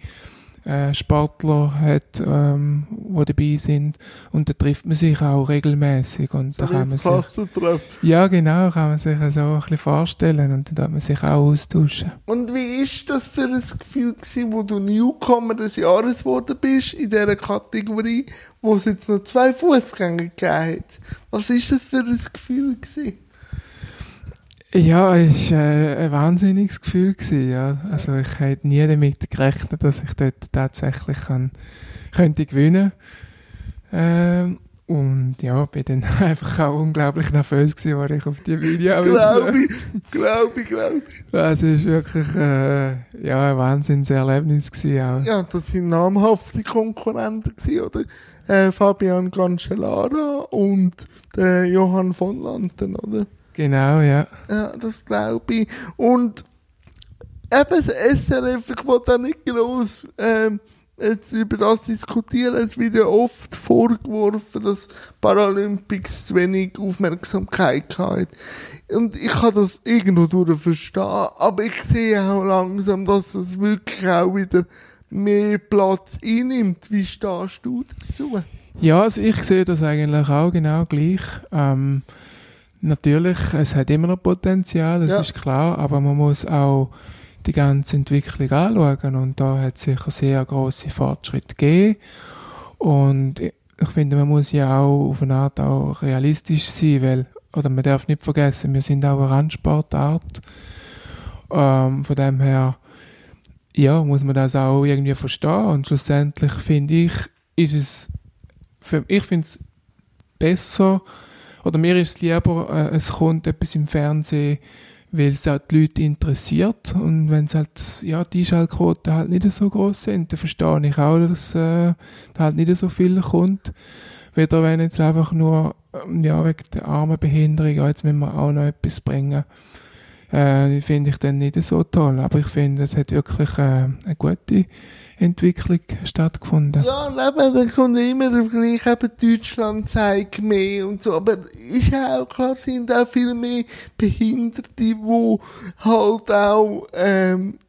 äh, Sportler hat, ähm, die dabei sind. Und da trifft man sich auch regelmäßig und so da kann man sich, Ja, genau, kann man sich so ein bisschen vorstellen und dann darf man sich auch austauschen. Und wie ist das für ein Gefühl gewesen, wo du Newcomer des Jahres geworden bist, in dieser Kategorie, wo es jetzt noch zwei Fußgänger gegeben hat? Was ist das für ein Gefühl gewesen? Ja, es war äh, ein wahnsinniges Gefühl. Gewesen, ja. Also ich hätte nie damit gerechnet, dass ich dort tatsächlich kann, könnte gewinnen ähm, Und ja, bin dann einfach auch unglaublich nervös gewesen, als ich auf die Video Glaube ich, glaube ich, glaube ich. Also es war wirklich äh, ja, ein Wahnsinnserlebnis gewesen auch. Ja, das waren namhafte Konkurrenten gewesen, oder? Äh, Fabian Cancellara und der Johann von Lanten, oder? Genau, ja. Ja, das glaube ich. Und eben das SRF, ich wollte da nicht groß ähm, jetzt über das diskutieren. Es wird ja oft vorgeworfen, dass Paralympics zu wenig Aufmerksamkeit hat. Und ich kann das irgendwo durch verstehen, aber ich sehe auch langsam, dass es wirklich auch wieder mehr Platz einnimmt. Wie stehst du dazu? Ja, also ich sehe das eigentlich auch genau gleich. Ähm, Natürlich, es hat immer noch Potenzial, das ja. ist klar, aber man muss auch die ganze Entwicklung anschauen und da hat es sicher sehr große Fortschritte gegeben und ich finde, man muss ja auch auf eine Art auch realistisch sein, weil oder man darf nicht vergessen, wir sind auch eine Randsportart. Ähm, von dem her, ja, muss man das auch irgendwie verstehen. Und schlussendlich finde ich, ist es, für, ich finde es besser, oder mir ist es lieber, äh, es kommt etwas im Fernsehen, weil es halt die Leute interessiert und wenn es halt, ja, die Einschaltquoten halt nicht so groß sind, dann verstehe ich auch, dass äh, da halt nicht so viel kommt. Weder wenn jetzt einfach nur, ähm, ja, wegen der armen Behinderung, ja, jetzt müssen wir auch noch etwas bringen äh, finde ich dann nicht so toll. Aber ich finde, es hat wirklich äh, eine gute Entwicklung stattgefunden. Ja, eben, dann kommt immer der Vergleich, eben Deutschland zeigt mehr und so. Aber ist ja auch klar, sind auch viel mehr Behinderte, die halt auch, ähm,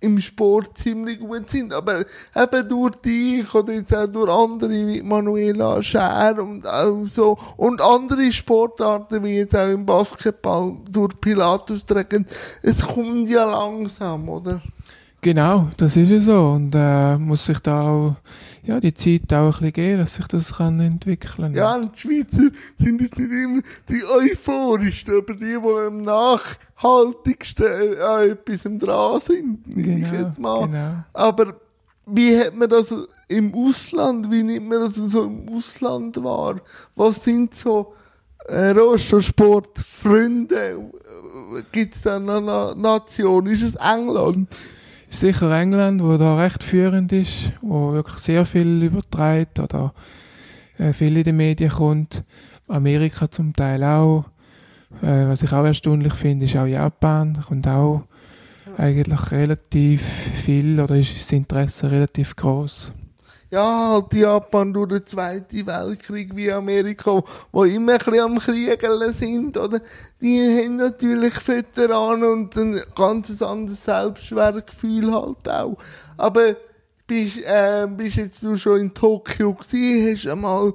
im Sport ziemlich gut sind. Aber eben durch dich oder jetzt auch durch andere wie Manuela Scher und auch so und andere Sportarten wie jetzt auch im Basketball durch Pilatus tragen, es kommt ja langsam, oder? Genau, das ist ja so. Und äh, muss sich da auch ja, die Zeit auch ein bisschen geben, dass sich das kann entwickeln kann. Ja, und die Schweizer sind jetzt nicht immer die euphorischsten, aber die, die am nachhaltigsten an etwas dran sind, genau, ich jetzt mal. Genau. Aber wie hat man das im Ausland, wie nimmt man das so im Ausland wahr? Was sind so äh, Rostosport-Freunde? Gibt es da eine Nation? Ist es England? Sicher England, wo da recht führend ist, wo wirklich sehr viel übertreibt oder äh, viel in den Medien kommt. Amerika zum Teil auch. Äh, was ich auch erstaunlich finde, ist auch Japan. Da kommt auch eigentlich relativ viel oder ist das Interesse relativ groß ja, halt Japan durch den Zweiten Weltkrieg wie Amerika, wo immer ein bisschen am Kriegeln sind, oder? Die haben natürlich Veteranen und ein ganz anderes Selbstwertgefühl halt auch. Aber bist, äh, bist jetzt du schon in Tokio gewesen, hast einmal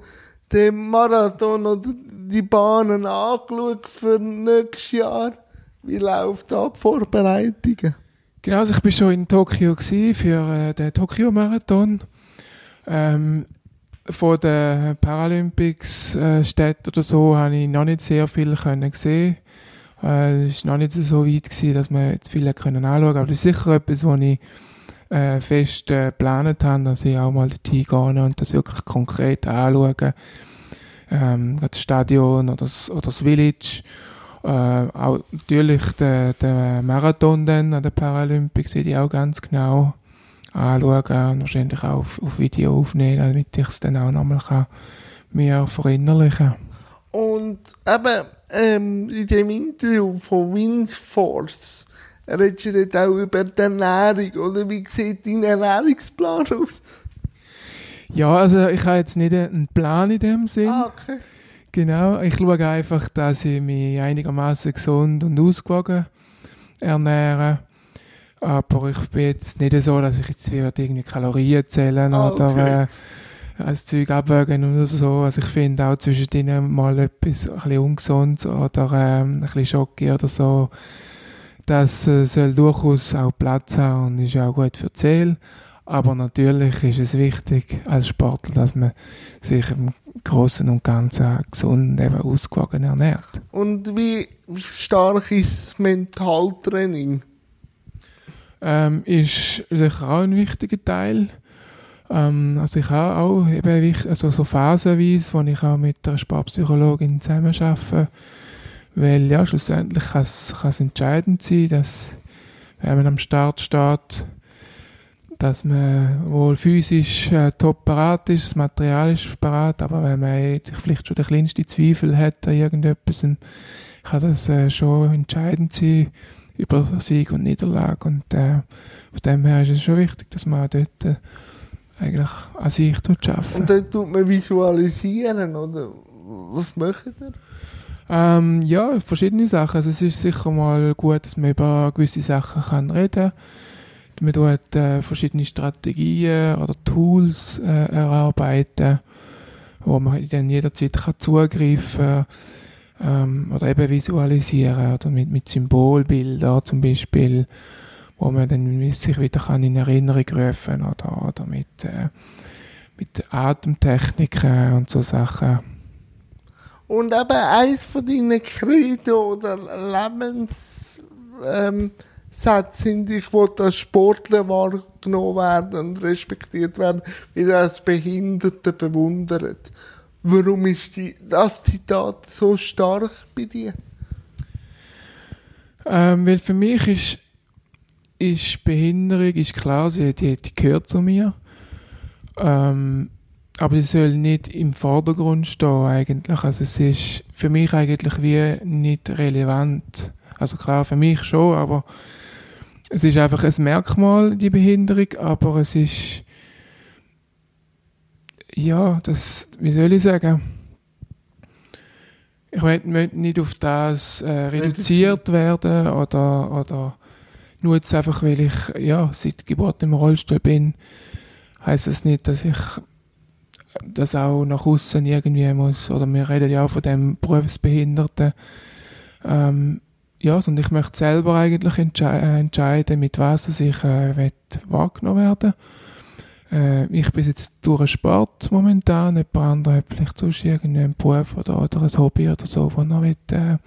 den Marathon oder die Bahnen angeschaut für nächstes Jahr? Wie läuft da die Vorbereitungen? Genau, also ich bin schon in Tokio für äh, den Tokio-Marathon. Ähm, von den Paralympics äh, Städten oder so habe ich noch nicht sehr viel können sehen. Äh, es war noch nicht so weit gewesen, dass man jetzt viel können anschauen. Aber das ist sicher etwas, was ich äh, fest äh, geplant habe, dass ich auch mal dorthin gehe und das wirklich konkret anschaue. Ähm, das Stadion oder das, oder das Village. Äh, auch natürlich der, Marathon dann an den Paralympics sehe ich auch ganz genau anschauen und wahrscheinlich auch auf, auf Video aufnehmen, damit ich es dann auch nochmal kann mir verinnerlichen Und eben ähm, in dem Interview von Windforce redest du dort auch über die Ernährung, oder wie sieht dein Ernährungsplan aus? Ja, also ich habe jetzt nicht einen Plan in dem Sinn. Ah, okay. Genau, ich schaue einfach, dass ich mich einigermaßen gesund und ausgewogen ernähre. Aber ich bin jetzt nicht so, dass ich jetzt irgendwie Kalorien zählen Ah, oder okay. äh, als Zeug abwägen oder so. Also ich finde auch zwischen denen mal etwas ein bisschen ungesund oder ähm, ein bisschen Schocke oder so. Das äh, soll durchaus auch Platz haben und ist auch gut für die Seele. Aber natürlich ist es wichtig als Sportler, dass man sich im Großen und Ganzen gesund, eben ausgewogen ernährt. Und wie stark ist das Mentaltraining? Ähm, ist sicher auch ein wichtiger Teil. Ähm, also ich habe auch eben also so phasenweise, wo ich auch mit einer Sportpsychologin zusammen arbeite, weil ja, schlussendlich kann es entscheidend sein, dass wenn man am Start steht, dass man wohl physisch äh, top parat ist, das Material ist parat, aber wenn man vielleicht schon den kleinsten Zweifel hat an irgendetwas, kann das äh, schon entscheidend sein über Sieg und Niederlage. Und äh, von dem her ist es schon wichtig, dass man auch dort äh, eigentlich an sich tut arbeiten. Und dann tut man visualisieren, oder? Was macht ihr? Ähm, ja, verschiedene Sachen. Also es ist sicher mal gut, dass man über gewisse Sachen kann reden kann. Man tut äh, verschiedene Strategien oder Tools äh, erarbeiten, wo man dann jederzeit kann zugreifen ähm, oder eben visualisieren oder mit, mit Symbolbildern zum Beispiel, wo man dann sich wieder kann in Erinnerung rufen oder, oder mit, äh, mit Atemtechniken und so Sachen. Und eben eins von deinen Credo oder Lebenssätzen ähm, sind, ich will als Sportler wahrgenommen werden und respektiert werden, wie als Behinderte bewundert. Warum ist die, das Zitat so stark bei dir? Ähm, weil für mich ist, ist Behinderung, ist klar, die, die, die gehört zu mir. Ähm, aber die soll nicht im Vordergrund stehen eigentlich. Also es ist für mich eigentlich wie nicht relevant. Also klar, für mich schon, aber es ist einfach ein Merkmal, die Behinderung, aber es ist ja, das, wie soll ich sagen? Ich möchte nicht auf das äh, reduziert werden oder, oder nur jetzt einfach, weil ich ja, seit Geburt im Rollstuhl bin, heißt das nicht, dass ich das auch nach außen irgendwie muss. Oder wir reden ja auch von dem Berufsbehinderten. Ähm, ja, und ich möchte selber eigentlich äh, entscheiden, mit was ich äh, wahrgenommen werden äh, Ich bin jetzt durch den Sport momentan, jemand anderer hat vielleicht sonst irgendeinen Beruf oder, oder ein Hobby oder so, wo er will, äh,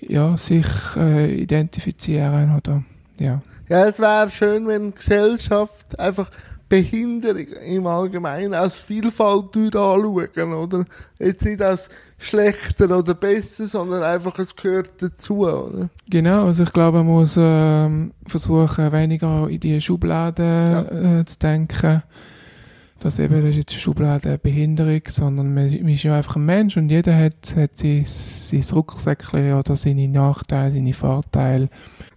ja, sich äh, identifizieren oder ja. Ja, es wäre schön, wenn Gesellschaft einfach Behinderung im Allgemeinen als Vielfalt anschauen, oder? Jetzt nicht als schlechter oder besser, sondern einfach, es gehört dazu, oder? Genau, also ich glaube, man muss äh, versuchen, weniger in die Schubladen ja. äh, zu denken. Dass eben, das ist jetzt eine Schublade Behinderung, sondern man, man, ist ja einfach ein Mensch und jeder hat, hat sein, sein Rucksäckchen oder seine Nachteile, seine Vorteile.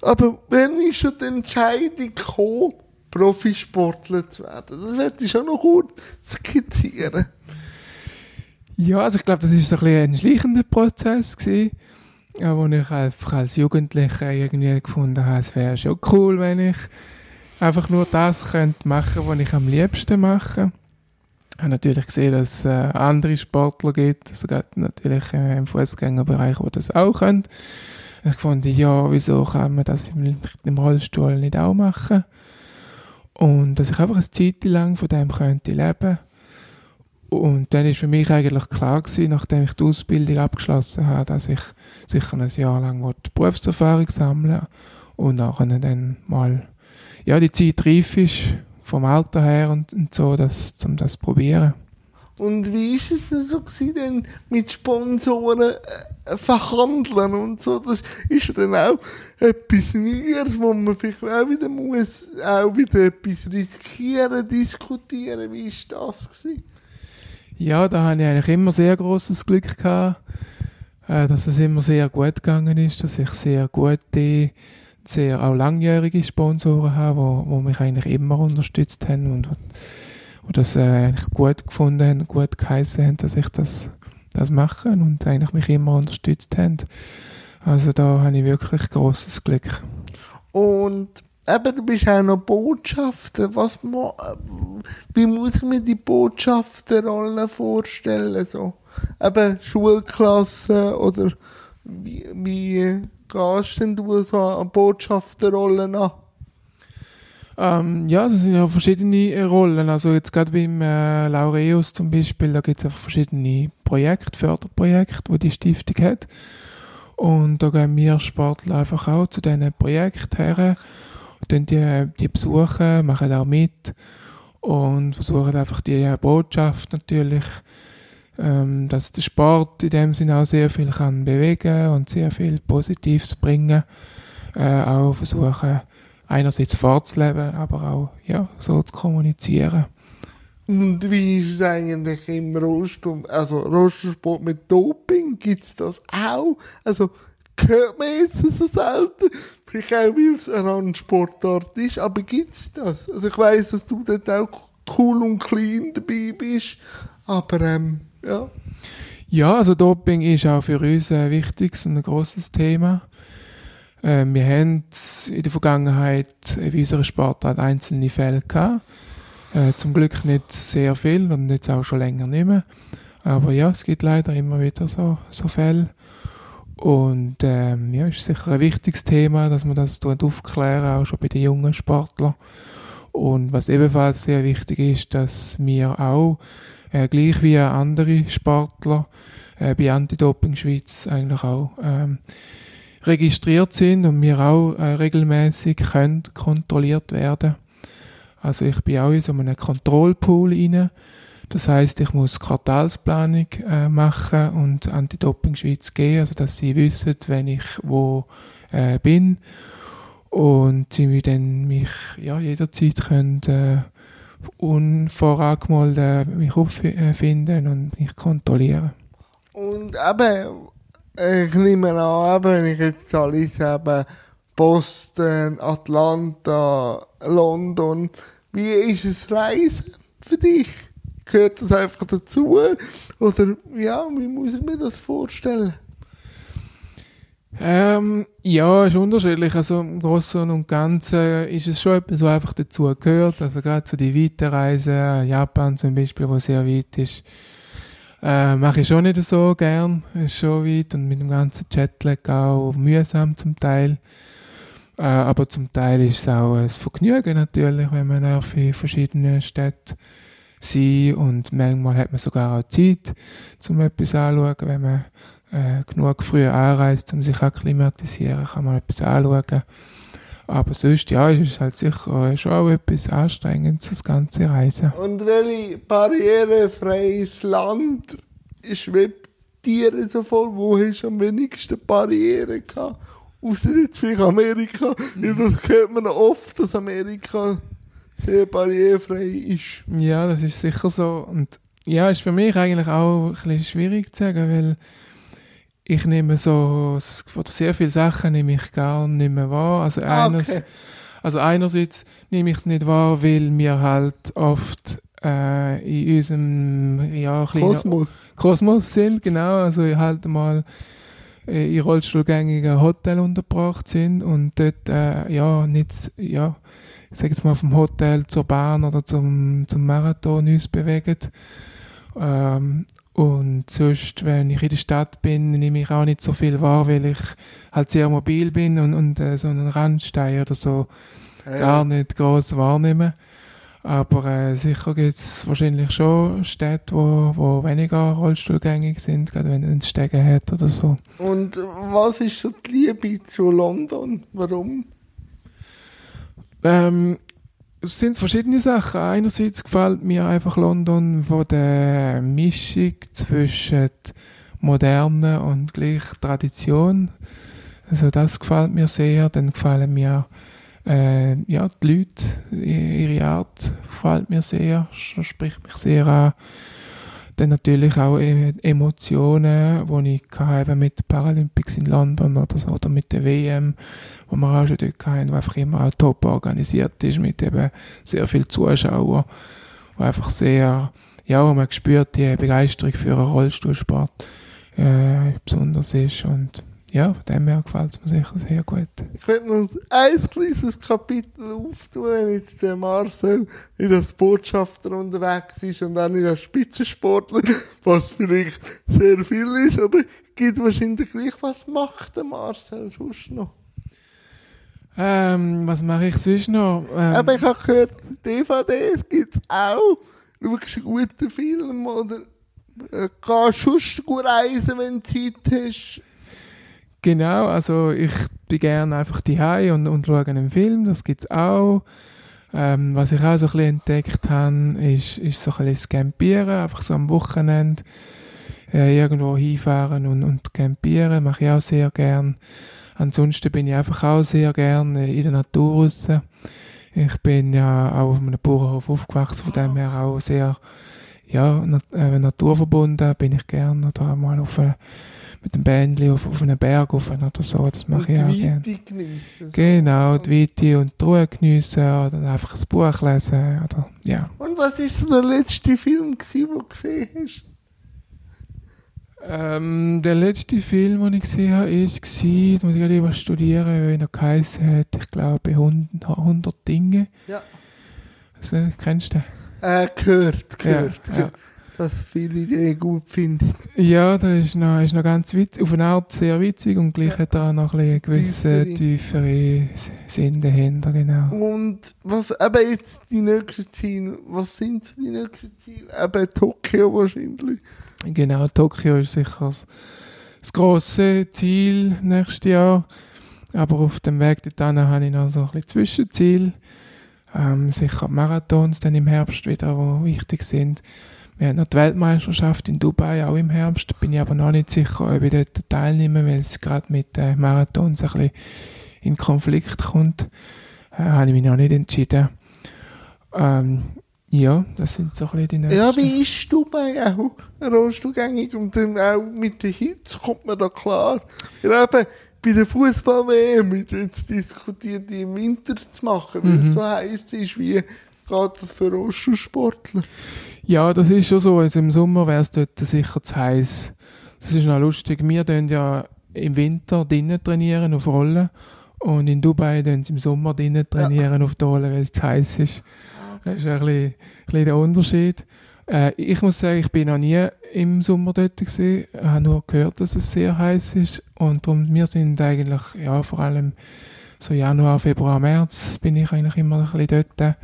Aber wenn ist schon die Entscheidung gekommen, Profisportler zu werden? Das werde ich schon noch gut skizzieren. Ja, also ich glaube, das ist so ein, ein schleichender Prozess gewesen, wo ich einfach als Jugendlicher irgendwie gefunden habe, es wäre schon cool, wenn ich einfach nur das könnte machen, was ich am liebsten mache. Ich habe natürlich gesehen, dass es äh, andere Sportler gibt, also natürlich äh, im Fußgängerbereich, die das auch können. Ich fand, ja, wieso kann man das im Rollstuhl nicht auch machen? Und dass ich einfach eine Zeit lang von dem könnte leben. Und dann ist für mich eigentlich klar gewesen, nachdem ich die Ausbildung abgeschlossen habe, dass ich sicher ein Jahr lang Berufserfahrung sammeln und nachher dann mal, ja, die Zeit reif ist, vom Alter her und, und so, das, um das zu probieren. Und wie ist es denn so gewesen, denn mit Sponsoren äh, verhandeln und so? Das ist dann auch etwas Neues, wo man vielleicht auch wieder muss, auch wieder etwas riskieren, diskutieren. Wie ist das gewesen? Ja, da habe ich eigentlich immer sehr großes Glück gehabt, äh, dass es immer sehr gut gegangen ist, dass ich sehr gute, sehr auch langjährige Sponsoren habe, wo, wo mich eigentlich immer unterstützt haben und und das äh, eigentlich gut gefunden haben, gut geheißen haben, dass ich das, das mache und eigentlich mich immer unterstützt haben. Also da habe ich wirklich großes Glück. Und eben, du bist auch noch Botschafter. Was, wie muss ich mir die Botschafterrolle vorstellen? So? Eben Schulklasse oder wie, wie gehst denn du so an Botschafterrollen an? Ähm, ja, das sind ja verschiedene Rollen. Also jetzt gerade beim äh, Laureus zum Beispiel, da gibt es verschiedene Projekte, Förderprojekte, die die Stiftung hat. Und da gehen wir Sportler einfach auch zu diesen Projekten her, und die, die besuchen, machen auch mit und versuchen einfach die Botschaft natürlich, ähm, dass der Sport in dem Sinne auch sehr viel kann bewegen und sehr viel Positives bringen. Äh, auch versuchen, einerseits vorzuleben, aber auch ja, so zu kommunizieren. Und wie ist es eigentlich im Rollstuhl, also Rollstuhlsport mit Doping? Gibt es das auch? Also hört man jetzt so selten? Vielleicht auch, weil es eine Randsportart ist, aber gibt es das? Also ich weiss, dass du dort auch cool und clean dabei bist, aber ähm, ja. Ja, also Doping ist auch für uns ein wichtiges und ein grosses Thema. Äh, wir haben in der Vergangenheit in unserer Sportart einzelne Fälle gehabt. Äh, zum Glück nicht sehr viel und jetzt auch schon länger nicht mehr. Aber ja, es gibt leider immer wieder so, so Fälle. Und ähm, ja, ist sicher ein wichtiges Thema, dass man das aufklären, auch schon bei den jungen Sportlern. Und was ebenfalls sehr wichtig ist, dass wir auch äh, gleich wie andere Sportler äh, bei Anti-Doping Schweiz eigentlich auch ähm, registriert sind und wir auch äh, regelmäßig kontrolliert werden. Also ich bin auch in so einem Kontrollpool rein. Das heißt, ich muss Quartalsplanung äh, machen und Anti-Doping Schweiz gehen, also dass sie wissen, wenn ich wo äh, bin und sie mich dann mich ja jederzeit können äh, unvorangemeldet mich auffinden und mich kontrollieren. Und eben, ich nehme an, wenn ich jetzt alles eben Boston, Atlanta, London, wie ist es Reisen für dich? Gehört das einfach dazu? Oder ja, wie muss ich mir das vorstellen? Ähm, ja, ist unterschiedlich. Also im Großen und Ganzen ist es schon etwas, was einfach dazu gehört. Also gerade so die weiten Reisen, Japan zum Beispiel, wo sehr weit ist, äh, mache ich schon nicht so gern. Ist schon weit und mit dem ganzen Jetlag auch mühsam zum Teil. Äh, aber zum Teil ist es auch ein Vergnügen natürlich, wenn man auf in verschiedenen Städten sein und manchmal hat man sogar auch Zeit, um etwas anzuschauen, wenn man äh, genug früh anreist, um sich akklimatisieren, kann man etwas anschauen. Aber sonst, ja, ist es halt sicher schon auch etwas Anstrengendes, das ganze Reisen. Und welche barrierefreies Land schwebt dir so vor? Wo hast du am wenigsten Barrieren gehabt? Außer jetzt vielleicht Amerika. Mhm. Das hört man oft, dass Amerika sehr barrierefrei ist. Ja, das ist sicher so. Und ja, ist für mich eigentlich auch ein bisschen schwierig zu sagen, weil ich nehme so, oder sehr viele Sachen nehme ich gar nicht mehr wahr. Also, ah, eines, okay. also einerseits nehme ich es nicht wahr, weil wir halt oft äh, in unserem ja, Kosmos. Kosmos sind, genau. Also halt mal äh, in rollstuhlgängigen Hotel untergebracht sind und dort äh, ja nicht, ja, ich sage jetzt mal vom Hotel zur Bahn oder zum, zum Marathon uns bewegen. Ähm, und sonst, wenn ich in der Stadt bin, nehme ich auch nicht so viel wahr, weil ich halt sehr mobil bin und, und äh, so einen Randstein oder so ja. gar nicht groß wahrnehme. Aber äh, sicher gibt es wahrscheinlich schon Städte, wo, wo weniger rollstuhlgängig sind, gerade wenn es Stege hat oder so. Und was ist so die Liebe zu London? Warum? Ähm, es sind verschiedene Sachen. Einerseits gefällt mir einfach London von der Mischung zwischen Moderne und gleich Tradition. Also das gefällt mir sehr. Dann gefallen mir äh, ja, die Leute, ihre Art gefällt mir sehr, spricht mich sehr an. Dann natürlich auch e-, Emotionen, die ich hatte mit den Paralympics in London oder, so, oder mit der WM, wo wir auch schon dort hatten, die einfach immer auch top organisiert ist, mit eben sehr vielen Zuschauern, wo einfach sehr, ja, wo man spürt, die Begeisterung für einen Rollstuhlsport äh, besonders ist und ja, von dem her gefällt es mir sicher sehr gut. Ich könnte noch ein kleines Kapitel auftun, wenn jetzt der Marcel in das Botschafter unterwegs ist und dann in der Spitzensportler, was vielleicht sehr viel ist, aber gibt wahrscheinlich gleich, was macht der Marcel sonst noch? Ähm, was mache ich sonst noch? Ähm, aber ich habe gehört, DVDs gibt es auch. Schaust einen guten Film oder äh, gehst sonst gut reisen, wenn du Zeit hast? Genau, also ich bin gerne einfach die und, und schaue einen Film, das gibt es auch. Ähm, was ich auch so ein bisschen entdeckt habe, ist, ist so ein bisschen Campieren, einfach so am Wochenende äh, irgendwo hinfahren und, und campieren, mache ich auch sehr gern. Ansonsten bin ich einfach auch sehr gerne in der Natur raus. Ich bin ja auch auf einem Bauernhof aufgewachsen, von dem her auch sehr ja, nat äh, naturverbunden bin ich gern oder mal auf eine mit dem Bändchen auf, auf einen Berg rauf oder so. Das mache ich auch gerne. Geniessen, so. Genau, die Weite und die Ruhe geniessen oder einfach ein Buch lesen. Oder, ja. Und was war so der letzte Film, gewesen, den du gesehen hast? Ähm, der letzte Film, den ich gesehen habe, war, jetzt muss ich gerade über studieren, weil er geheißen hat, ich glaube, 100, 100 Dinge. Ja. Also, kennst du den? Äh, gehört, gehört. Ja, gehört. Ja. Was viele Ideen gut finden. Ja, das ist noch, ist noch ganz witzig, auf eine Art sehr witzig und gleich Ja. hat auch noch ein gewissen tiefere Sinn dahinter, genau. Und was eben jetzt die nächsten Ziele, was sind so die nächsten Ziele? Eben Tokio wahrscheinlich. Genau, Tokio ist sicher das, das grosse Ziel nächstes Jahr. Aber auf dem Weg dorthin habe ich noch so ein bisschen Zwischenziel. Ähm, sicher die Marathons dann im Herbst wieder, die wichtig sind. Wir haben noch die Weltmeisterschaft in Dubai, auch im Herbst. Bin ich aber noch nicht sicher, ob ich dort teilnehme, weil es gerade mit den Marathons ein bisschen in Konflikt kommt. Äh, habe ich mich noch nicht entschieden. Ähm, ja, das sind so ein bisschen die nächsten. Ja, wie ist Dubai auch rollstuhlgängig und dann auch mit den Hits kommt man da klar. Ja, eben, bei der Fußball-WM wird jetzt diskutiert, die im Winter zu machen, weil Mhm. es so heiß ist, wie das für Rollstuhlsportler? Ja, das ist schon so. Also im Sommer wäre es dort sicher zu heiß. Das ist noch lustig. Wir tun ja im Winter drinnen trainieren auf Rollen und in Dubai tun sie im Sommer drinnen trainieren auf die Rollen, weil es zu heiß ist. Das ist ein bisschen, ein bisschen der Unterschied. Äh, ich muss sagen, ich bin noch nie im Sommer dort gewesen. Ich habe nur gehört, dass es sehr heiß ist und darum, wir sind eigentlich, ja, vor allem so Januar, Februar, März bin ich eigentlich immer ein bisschen dort.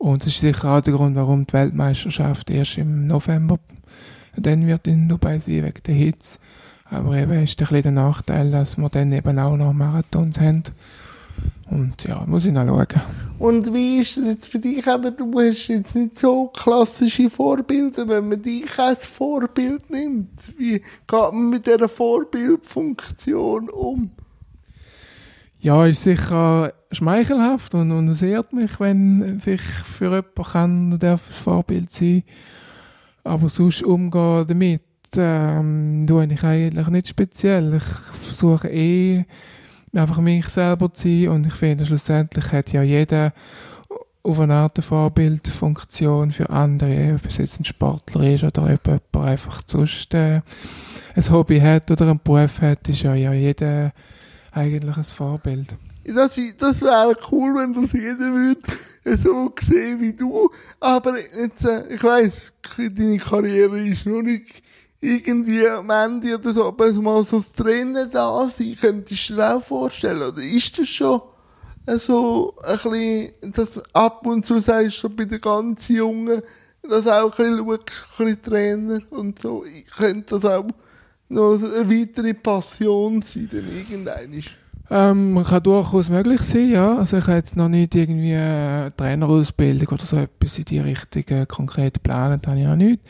Und das ist sicher auch der Grund, warum die Weltmeisterschaft erst im November dann wird in Dubai sein, wegen der Hitze. Aber eben ist ein bisschen der Nachteil, dass wir dann eben auch noch Marathons haben. Und ja, muss ich noch schauen. Und wie ist es jetzt für dich? Eben, du hast jetzt nicht so klassische Vorbilder, wenn man dich als Vorbild nimmt. Wie geht man mit dieser Vorbildfunktion um? Ja, ist sicher schmeichelhaft und, und es ehrt mich, wenn ich für jemanden kann, darf ein Vorbild sein. Aber sonst umgehen damit, ähm, tue ich eigentlich nicht speziell. Ich versuche eh, einfach mich selber zu sein und ich finde, schlussendlich hat ja jeder auf eine Art Vorbildfunktion für andere, ob es jetzt ein Sportler ist oder ob jemand einfach sonst äh, ein Hobby hat oder einen Beruf hat, ist ja, ja jeder eigentlich ein Vorbild. Das, das wäre cool, wenn das jeder würde so sehen wie du. Aber jetzt, äh, ich weiss, deine Karriere ist noch nicht irgendwie am Ende oder so, aber mal so das Trennen da sein, könntest du dir auch vorstellen, oder ist das schon äh, so ein bisschen, dass ab und zu sagst, so bei den ganz Jungen, dass auch ein bisschen schaust, ein bisschen Trainer und so, ich könnte das auch noch eine weitere Passion sein, dann irgendein Ähm, man kann durchaus möglich sein, ja. Also ich habe jetzt noch nicht irgendwie eine Trainerausbildung oder so etwas in die Richtung äh, konkret geplant, habe ich auch nicht.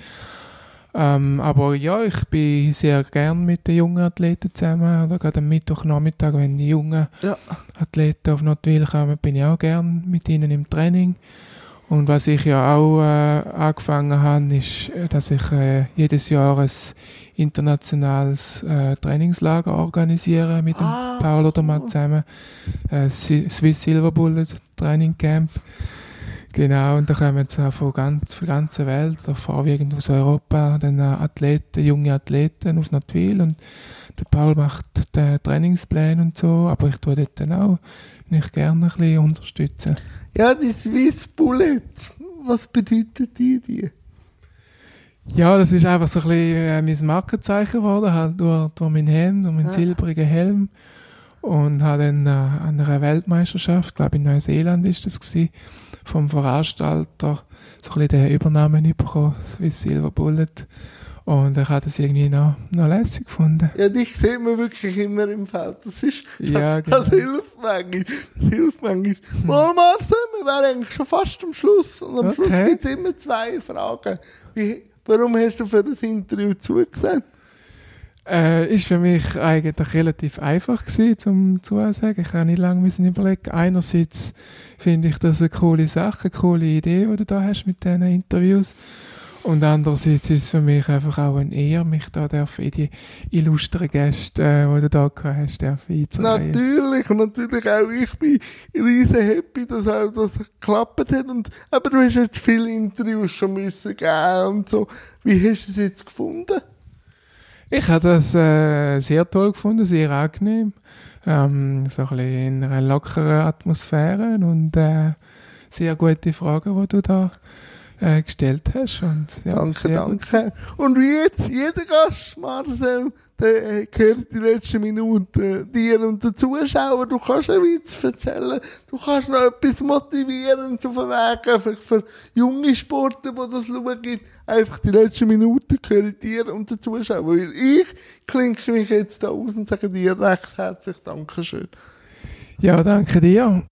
Ähm, aber ja, ich bin sehr gern mit den jungen Athleten zusammen. Oder gerade am Mittwochnachmittag, wenn die jungen Ja. Athleten auf Notwil kommen, bin ich auch gern mit ihnen im Training. Und was ich ja auch äh, angefangen habe, ist, äh, dass ich äh, jedes Jahr ein internationales äh, Trainingslager organisiere mit dem Ah, Paul oder mal zusammen. Äh, Swiss Silver Bullet Training Camp. Genau, und da kommen jetzt auch von ganz, von der ganzen Welt, auch vorwiegend aus Europa, dann äh, Athleten, junge Athleten auf Notwil und der Paul macht den Trainingsplan und so, aber ich tue dort dann auch nicht gerne ein bisschen unterstützen. Ja, die Swiss Bullet. Was bedeutet die dir? Ja, das ist einfach so ein bisschen äh, mein Markenzeichen geworden, halt durch, durch meinen Helm, durch meinen Ah. silbrigen Helm. Und habe dann äh, an einer Weltmeisterschaft, glaube in Neuseeland ist das gewesen, vom Veranstalter so ein bisschen den Übernamen bekommen, Swiss Silver Bullet. Und ich habe das irgendwie noch, noch lässig gefunden. Ja, dich sieht man wirklich immer im Feld. Das ist, Ja, das genau. hilft manchmal. Das hilft manchmal. Mal, Marcel, wir wären eigentlich schon fast am Schluss. Und am Schluss Okay. gibt es immer zwei Fragen. Wie, warum hast du für das Interview zugesehen? Äh, ist für mich eigentlich relativ einfach gewesen, zum Zusagen. Ich habe nicht lange müssen überlegen. Einerseits finde ich das eine coole Sache, eine coole Idee, die du da hast mit diesen Interviews. Und andererseits ist es für mich einfach auch eine Ehre, mich da darf in die illustren Gäste, äh, die du da gehabt hast, darf einzureihen. Natürlich, und natürlich auch ich bin riesen happy, dass auch das geklappt hat. Und, aber du hast jetzt viele Interviews schon müssen geben und so. Wie hast du es jetzt gefunden? Ich habe das äh, sehr toll gefunden, sehr angenehm. Ähm, so ein bisschen in einer lockeren Atmosphäre und äh, sehr gute Fragen, die du da äh, gestellt hast. Und, ja, danke, sehr gut. danke. Und wie jetzt jeder Gast, Marcel, der äh, gehört die letzten Minuten dir und den Zuschauern. Du kannst einen Witz erzählen. Du kannst noch etwas motivieren zu verwegen für, für junge Sportler, die das schauen. Einfach die letzten Minuten gehören dir und den Zuschauern. Weil ich klinke mich jetzt da aus und sage dir recht herzlich Dankeschön. Ja, danke dir.